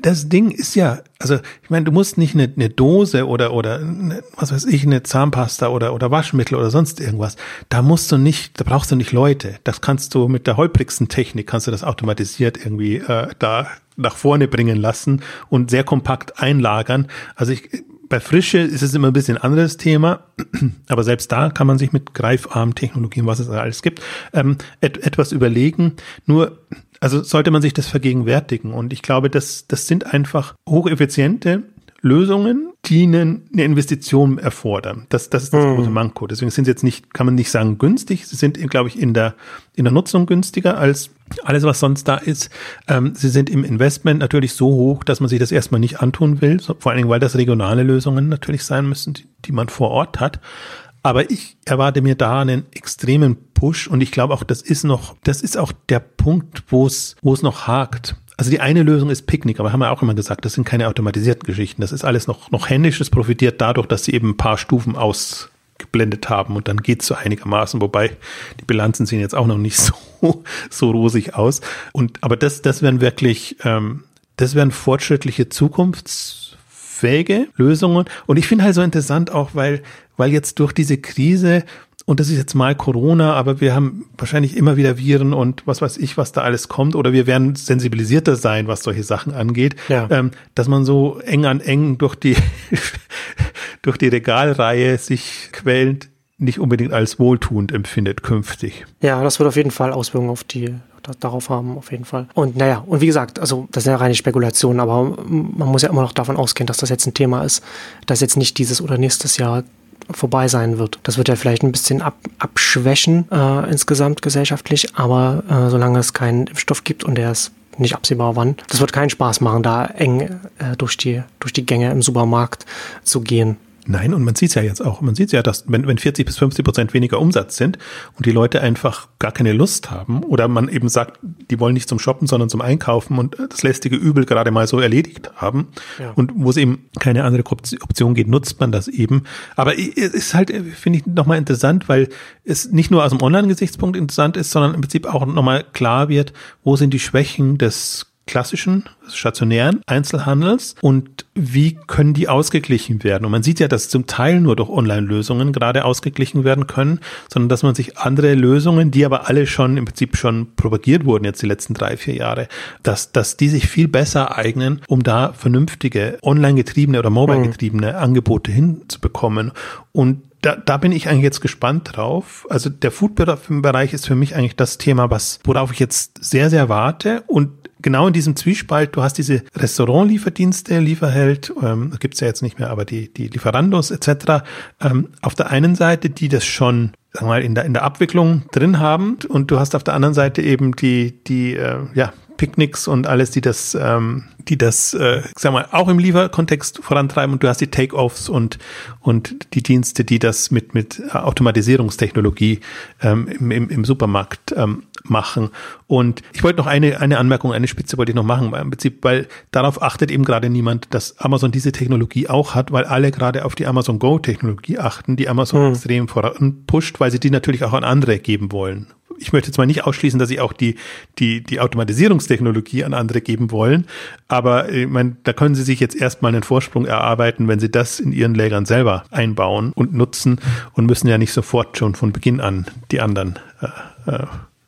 das Ding ist ja, also ich meine, du musst nicht eine, eine Dose oder oder eine, was weiß ich, eine Zahnpasta oder oder Waschmittel oder sonst irgendwas. Da musst du nicht, da brauchst du nicht Leute. Das kannst du mit der holprigsten Technik kannst du das automatisiert irgendwie äh, da nach vorne bringen lassen und sehr kompakt einlagern. Also ich bei Frische ist es immer ein bisschen anderes Thema, [CLEARS THROAT] aber selbst da kann man sich mit Greifarm-Technologien, was es alles gibt, ähm, et etwas überlegen. Nur, also sollte man sich das vergegenwärtigen. Und ich glaube, das, das sind einfach hocheffiziente Lösungen, die eine Investition erfordern. Das, das ist das mhm. große Manko. Deswegen sind sie jetzt nicht, kann man nicht sagen günstig. Sie sind, glaube ich, in der, in der Nutzung günstiger als alles, was sonst da ist. Ähm, sie sind im Investment natürlich so hoch, dass man sich das erstmal nicht antun will. Vor allen Dingen, weil das regionale Lösungen natürlich sein müssen, die, die man vor Ort hat. Aber ich erwarte mir da einen extremen Push und ich glaube auch, das ist noch, das ist auch der Punkt, wo es, wo es noch hakt. Also die eine Lösung ist Picknick, aber haben wir auch immer gesagt, das sind keine automatisierten Geschichten. Das ist alles noch, noch händisch. Das profitiert dadurch, dass sie eben ein paar Stufen ausgeblendet haben und dann geht's so einigermaßen, wobei die Bilanzen sehen jetzt auch noch nicht [LAUGHS] so, so rosig aus. Und aber das, das wären wirklich, ähm, das wären fortschrittliche Zukunfts fähige Lösungen. Und ich finde halt so interessant auch, weil, weil jetzt durch diese Krise und das ist jetzt mal Corona, aber wir haben wahrscheinlich immer wieder Viren und was weiß ich, was da alles kommt, oder wir werden sensibilisierter sein, was solche Sachen angeht, ja. ähm, dass man so eng an eng durch die [LAUGHS] durch die Regalreihe sich quält, nicht unbedingt als wohltuend empfindet künftig. Ja, das wird auf jeden Fall Auswirkungen auf die darauf haben, auf jeden Fall. Und naja, und wie gesagt, also das sind ja reine Spekulationen, aber man muss ja immer noch davon ausgehen, dass das jetzt ein Thema ist, das jetzt nicht dieses oder nächstes Jahr vorbei sein wird. Das wird ja vielleicht ein bisschen ab, abschwächen äh, insgesamt gesellschaftlich, aber äh, solange es keinen Impfstoff gibt und der ist nicht absehbar wann, das wird keinen Spaß machen, da eng äh, durch, die, durch die Gänge im Supermarkt zu gehen. Nein, und man sieht es ja jetzt auch. Man sieht ja, dass wenn, wenn 40 bis 50 Prozent weniger Umsatz sind und die Leute einfach gar keine Lust haben oder man eben sagt, die wollen nicht zum Shoppen, sondern zum Einkaufen und das lästige Übel gerade mal so erledigt haben ja. und wo es eben keine andere Option geht, nutzt man das eben. Aber es ist halt, finde ich, nochmal interessant, weil es nicht nur aus dem Online-Gesichtspunkt interessant ist, sondern im Prinzip auch nochmal klar wird, wo sind die Schwächen des klassischen stationären Einzelhandels und wie können die ausgeglichen werden? Und man sieht ja, dass zum Teil nur durch Online-Lösungen gerade ausgeglichen werden können, sondern dass man sich andere Lösungen, die aber alle schon im Prinzip schon propagiert wurden jetzt die letzten drei, vier Jahre, dass, dass die sich viel besser eignen, um da vernünftige online-getriebene oder mobile-getriebene mhm. Angebote hinzubekommen. Und da, da bin ich eigentlich jetzt gespannt drauf. Also der Food-Bereich ist für mich eigentlich das Thema, was, worauf ich jetzt sehr, sehr warte und genau in diesem Zwiespalt, du hast diese Restaurant-Lieferdienste, Lieferheld, ähm, gibt's ja jetzt nicht mehr, aber die, die Lieferandos etc. Ähm, auf der einen Seite, die das schon mal, in der, in der Abwicklung drin haben und du hast auf der anderen Seite eben die, die äh, ja, Picknicks und alles, die das, ähm, die das, äh, sag mal, auch im Lieferkontext vorantreiben und du hast die Take-offs und und die Dienste, die das mit mit Automatisierungstechnologie ähm, im, im, im Supermarkt ähm, machen. Und ich wollte noch eine eine Anmerkung, eine Spitze wollte ich noch machen, weil im Prinzip, weil darauf achtet eben gerade niemand, dass Amazon diese Technologie auch hat, weil alle gerade auf die Amazon Go Technologie achten, die Amazon hm. extrem voran pusht, weil sie die natürlich auch an andere geben wollen ich möchte jetzt mal nicht ausschließen, dass sie auch die, die, die Automatisierungstechnologie an andere geben wollen. Aber ich meine, da können sie sich jetzt erstmal einen Vorsprung erarbeiten, wenn sie das in ihren Lägern selber einbauen und nutzen und müssen ja nicht sofort schon von Beginn an die anderen äh, äh,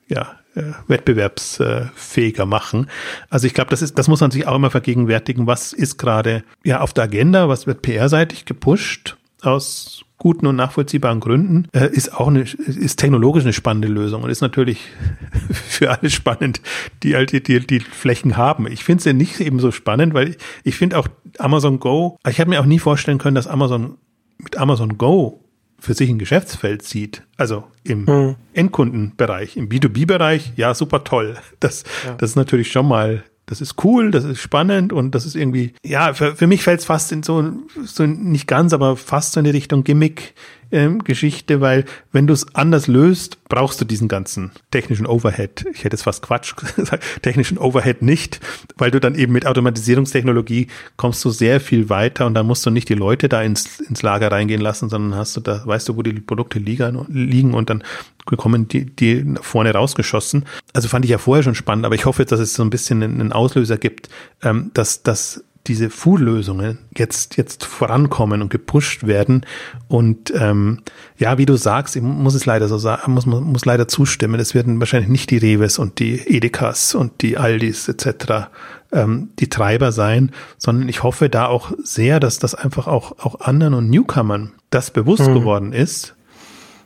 ja, äh, wettbewerbsfähiger machen. Also ich glaube, das ist, das muss man sich auch immer vergegenwärtigen. Was ist gerade ja auf der Agenda? Was wird PR-seitig gepusht aus guten und nachvollziehbaren Gründen, äh, ist auch eine, ist technologisch eine spannende Lösung und ist natürlich [LAUGHS] für alle spannend, die halt die, die, die Flächen haben. Ich finde es ja nicht eben so spannend, weil ich, ich finde auch Amazon Go, ich habe mir auch nie vorstellen können, dass Amazon mit Amazon Go für sich ein Geschäftsfeld sieht, also im mhm. Endkundenbereich, im B2B-Bereich, ja, super toll. Das, ja. das ist natürlich schon mal das ist cool, das ist spannend und das ist irgendwie, ja, für, für mich fällt es fast in so, so nicht ganz, aber fast so in die Richtung Gimmick, ähm, Geschichte, weil wenn du es anders löst, brauchst du diesen ganzen technischen Overhead. Ich hätte es fast Quatsch [LAUGHS] gesagt, technischen Overhead nicht, weil du dann eben mit Automatisierungstechnologie kommst du sehr viel weiter und dann musst du nicht die Leute da ins, ins Lager reingehen lassen, sondern hast du da, weißt du, wo die Produkte liegen, und dann kommen die, die vorne rausgeschossen. Also fand ich ja vorher schon spannend, aber ich hoffe jetzt, dass es so ein bisschen einen Auslöser gibt, ähm, dass, dass diese Food-Lösungen jetzt, jetzt vorankommen und gepusht werden. Und ähm, ja, wie du sagst, ich muss es leider so sagen, muss, muss leider zustimmen, es werden wahrscheinlich nicht die Reves und die Edekas und die Aldis etc. Ähm, die Treiber sein, sondern ich hoffe da auch sehr, dass das einfach auch, auch anderen und Newcomern das bewusst mhm. geworden ist.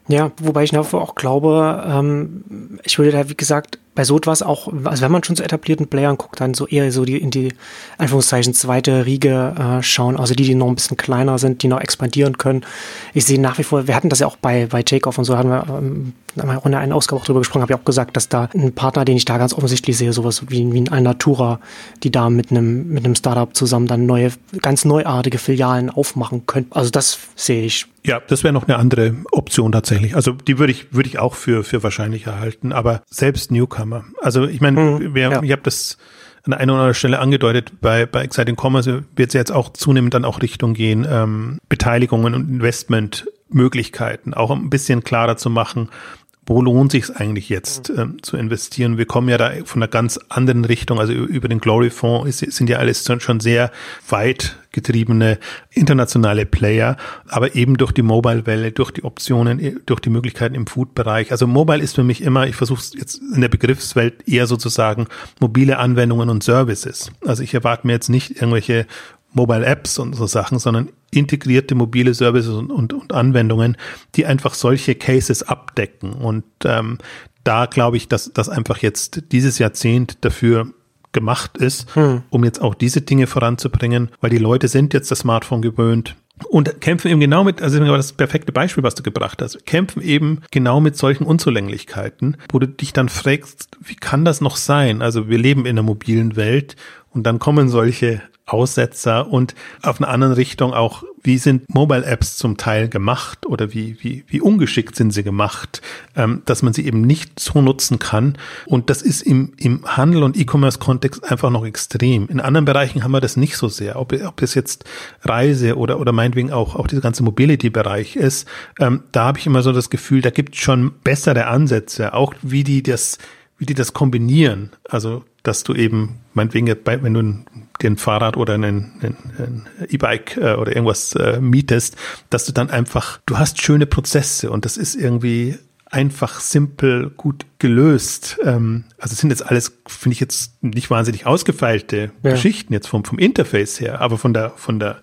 Ja, wobei ich auch glaube, ähm, ich würde da, wie gesagt, bei so etwas auch, also wenn man schon zu etablierten Playern guckt, dann so eher so die in die Anführungszeichen zweite Riege äh, schauen, also die, die noch ein bisschen kleiner sind, die noch expandieren können. Ich sehe nach wie vor, wir hatten das ja auch bei, bei Takeoff und so, ähm, haben wir auch in einer Ausgabe auch drüber gesprochen, habe ich auch gesagt, dass da ein Partner, den ich da ganz offensichtlich sehe, sowas wie, wie ein Alnatura, die da mit einem, mit einem Startup zusammen dann neue, ganz neuartige Filialen aufmachen könnten. Also das sehe ich ja, das wäre noch eine andere Option tatsächlich. Also die würde ich würde ich auch für für wahrscheinlich erhalten. Aber selbst Newcomer. Also ich meine, mhm, ja. ich habe das an einer oder anderen Stelle angedeutet. Bei bei Exciting Commerce wird es jetzt auch zunehmend dann auch Richtung gehen ähm, Beteiligungen und Investmentmöglichkeiten auch ein bisschen klarer zu machen wo lohnt sich es eigentlich jetzt mhm. ähm, zu investieren? Wir kommen ja da von einer ganz anderen Richtung, also über den Glory Fonds sind ja alles schon sehr weit getriebene internationale Player, aber eben durch die Mobile-Welle, durch die Optionen, durch die Möglichkeiten im Food-Bereich. Also Mobile ist für mich immer, ich versuche es jetzt in der Begriffswelt eher sozusagen mobile Anwendungen und Services. Also ich erwarte mir jetzt nicht irgendwelche Mobile Apps und so Sachen, sondern integrierte mobile Services und, und, und Anwendungen, die einfach solche Cases abdecken. Und ähm, da glaube ich, dass das einfach jetzt dieses Jahrzehnt dafür gemacht ist, hm. um jetzt auch diese Dinge voranzubringen, weil die Leute sind jetzt das Smartphone gewöhnt und kämpfen eben genau mit, also das perfekte Beispiel, was du gebracht hast, kämpfen eben genau mit solchen Unzulänglichkeiten, wo du dich dann fragst, wie kann das noch sein? Also wir leben in einer mobilen Welt und dann kommen solche Aussetzer und auf einer anderen Richtung auch, wie sind Mobile Apps zum Teil gemacht oder wie, wie, wie ungeschickt sind sie gemacht, ähm, dass man sie eben nicht so nutzen kann. Und das ist im, im Handel und E-Commerce-Kontext einfach noch extrem. In anderen Bereichen haben wir das nicht so sehr. Ob, ob es jetzt Reise oder, oder meinetwegen auch, auch dieser ganze Mobility-Bereich ist, ähm, da habe ich immer so das Gefühl, da gibt es schon bessere Ansätze, auch wie die das wie die das kombinieren. Also, dass du eben, meinetwegen, wenn du dir ein Fahrrad oder ein, E-Bike äh, oder irgendwas äh, mietest, dass du dann einfach, du hast schöne Prozesse und das ist irgendwie einfach simpel gut gelöst. Ähm, also sind jetzt alles, finde ich jetzt nicht wahnsinnig ausgefeilte ja. Geschichten jetzt vom, vom Interface her, aber von der, von der,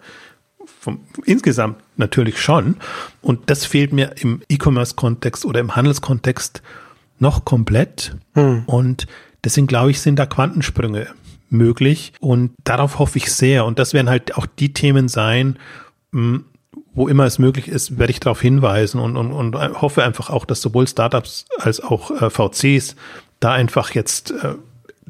vom insgesamt natürlich schon. Und das fehlt mir im E-Commerce-Kontext oder im Handelskontext noch komplett. Hm. Und deswegen glaube ich, sind da Quantensprünge möglich. Und darauf hoffe ich sehr. Und das werden halt auch die Themen sein, hm, wo immer es möglich ist, werde ich darauf hinweisen und, und, und hoffe einfach auch, dass sowohl Startups als auch äh, VCs da einfach jetzt äh,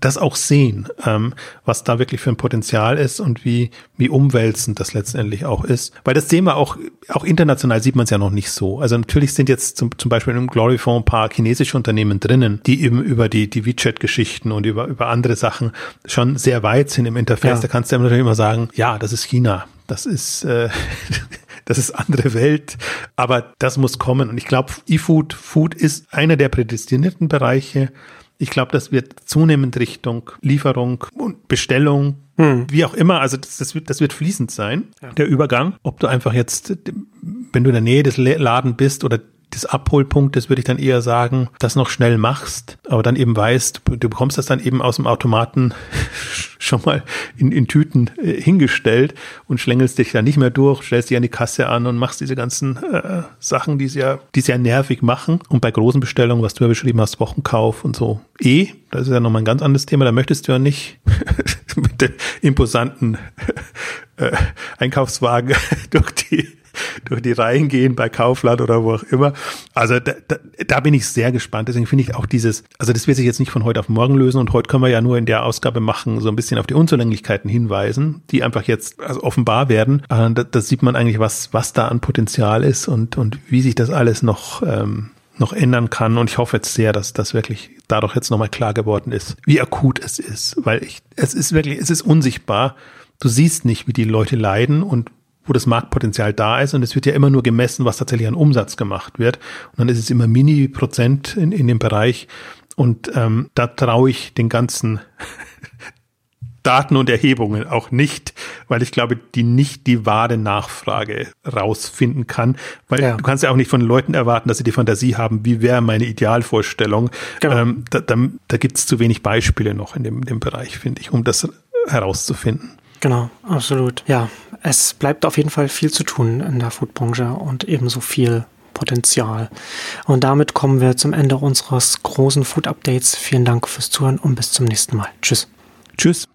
das auch sehen, ähm, was da wirklich für ein Potenzial ist und wie, wie umwälzend das letztendlich auch ist. Weil das sehen wir auch, auch international sieht man es ja noch nicht so. Also natürlich sind jetzt zum, zum Beispiel im Glory Fonds ein paar chinesische Unternehmen drinnen, die eben über die, die WeChat-Geschichten und über, über andere Sachen schon sehr weit sind im Interface. Ja. Da kannst du natürlich immer sagen, ja, das ist China. Das ist, äh, [LAUGHS] das ist andere Welt, aber das muss kommen. Und ich glaube, E-Food, Food ist einer der prädestinierten Bereiche, ich glaube, das wird zunehmend Richtung Lieferung und Bestellung, hm. wie auch immer. Also das, das, wird, das wird fließend sein, ja. der Übergang. Ob du einfach jetzt, wenn du in der Nähe des Laden bist oder des Abholpunktes würde ich dann eher sagen, das noch schnell machst, aber dann eben weißt, du bekommst das dann eben aus dem Automaten [LAUGHS] schon mal in, in Tüten äh, hingestellt und schlängelst dich dann nicht mehr durch, stellst dich an die Kasse an und machst diese ganzen äh, Sachen, die sehr, die sehr nervig machen. Und bei großen Bestellungen, was du ja beschrieben hast, Wochenkauf und so, eh, das ist ja nochmal ein ganz anderes Thema, da möchtest du ja nicht [LAUGHS] mit dem imposanten [LAUGHS] äh, Einkaufswagen durch die durch die Reihen gehen bei Kaufland oder wo auch immer. Also da, da, da bin ich sehr gespannt. Deswegen finde ich auch dieses, also das wird sich jetzt nicht von heute auf morgen lösen und heute können wir ja nur in der Ausgabe machen, so ein bisschen auf die Unzulänglichkeiten hinweisen, die einfach jetzt also offenbar werden. Äh, da, da sieht man eigentlich, was, was da an Potenzial ist und, und wie sich das alles noch, ähm, noch ändern kann. Und ich hoffe jetzt sehr, dass das wirklich dadurch jetzt nochmal klar geworden ist, wie akut es ist. Weil ich, es ist wirklich, es ist unsichtbar. Du siehst nicht, wie die Leute leiden und wo das Marktpotenzial da ist. Und es wird ja immer nur gemessen, was tatsächlich an Umsatz gemacht wird. Und dann ist es immer Mini-Prozent in, in dem Bereich. Und ähm, da traue ich den ganzen [LAUGHS] Daten und Erhebungen auch nicht, weil ich glaube, die nicht die wahre Nachfrage rausfinden kann, weil ja. du kannst ja auch nicht von Leuten erwarten, dass sie die Fantasie haben, wie wäre meine Idealvorstellung. Genau. Ähm, da da, da gibt es zu wenig Beispiele noch in dem, dem Bereich, finde ich, um das herauszufinden. Genau, absolut. Ja, es bleibt auf jeden Fall viel zu tun in der Foodbranche und ebenso viel Potenzial. Und damit kommen wir zum Ende unseres großen Food Updates. Vielen Dank fürs Zuhören und bis zum nächsten Mal. Tschüss. Tschüss.